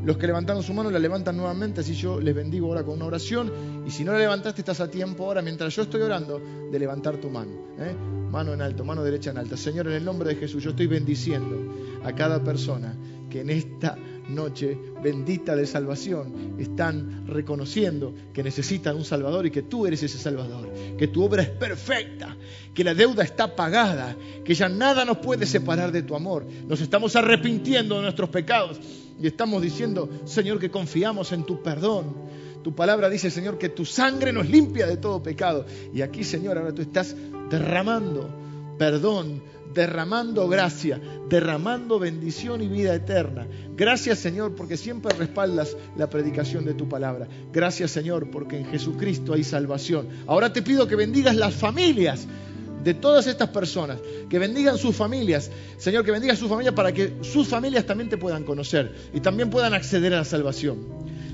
Los que levantaron su mano la levantan nuevamente, así yo les bendigo ahora con una oración. Y si no la levantaste, estás a tiempo ahora, mientras yo estoy orando, de levantar tu mano. ¿eh? Mano en alto, mano derecha en alta. Señor, en el nombre de Jesús, yo estoy bendiciendo a cada persona que en esta noche bendita de salvación están reconociendo que necesitan un Salvador y que tú eres ese Salvador, que tu obra es perfecta, que la deuda está pagada, que ya nada nos puede separar de tu amor. Nos estamos arrepintiendo de nuestros pecados y estamos diciendo, Señor, que confiamos en tu perdón. Tu palabra dice, Señor, que tu sangre nos limpia de todo pecado. Y aquí, Señor, ahora tú estás derramando perdón derramando gracia, derramando bendición y vida eterna. Gracias Señor porque siempre respaldas la predicación de tu palabra. Gracias Señor porque en Jesucristo hay salvación. Ahora te pido que bendigas las familias de todas estas personas, que bendigan sus familias, Señor, que bendiga sus familias para que sus familias también te puedan conocer y también puedan acceder a la salvación,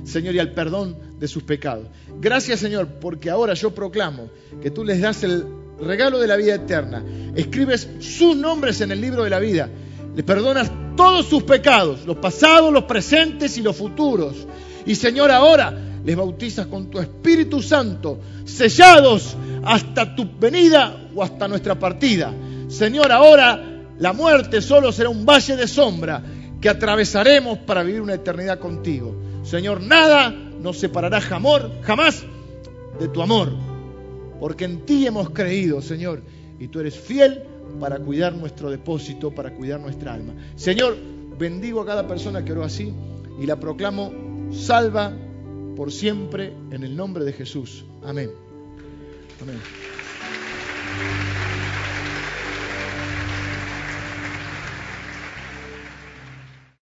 Señor, y al perdón de sus pecados. Gracias, Señor, porque ahora yo proclamo que tú les das el regalo de la vida eterna. Escribes sus nombres en el libro de la vida. Le perdonas todos sus pecados, los pasados, los presentes y los futuros. Y Señor, ahora les bautizas con tu Espíritu Santo, sellados hasta tu venida o hasta nuestra partida. Señor, ahora la muerte solo será un valle de sombra que atravesaremos para vivir una eternidad contigo. Señor, nada nos separará jamás de tu amor porque en ti hemos creído, Señor, y tú eres fiel para cuidar nuestro depósito, para cuidar nuestra alma. Señor, bendigo a cada persona que oró así y la proclamo salva por siempre en el nombre de Jesús. Amén. Amén.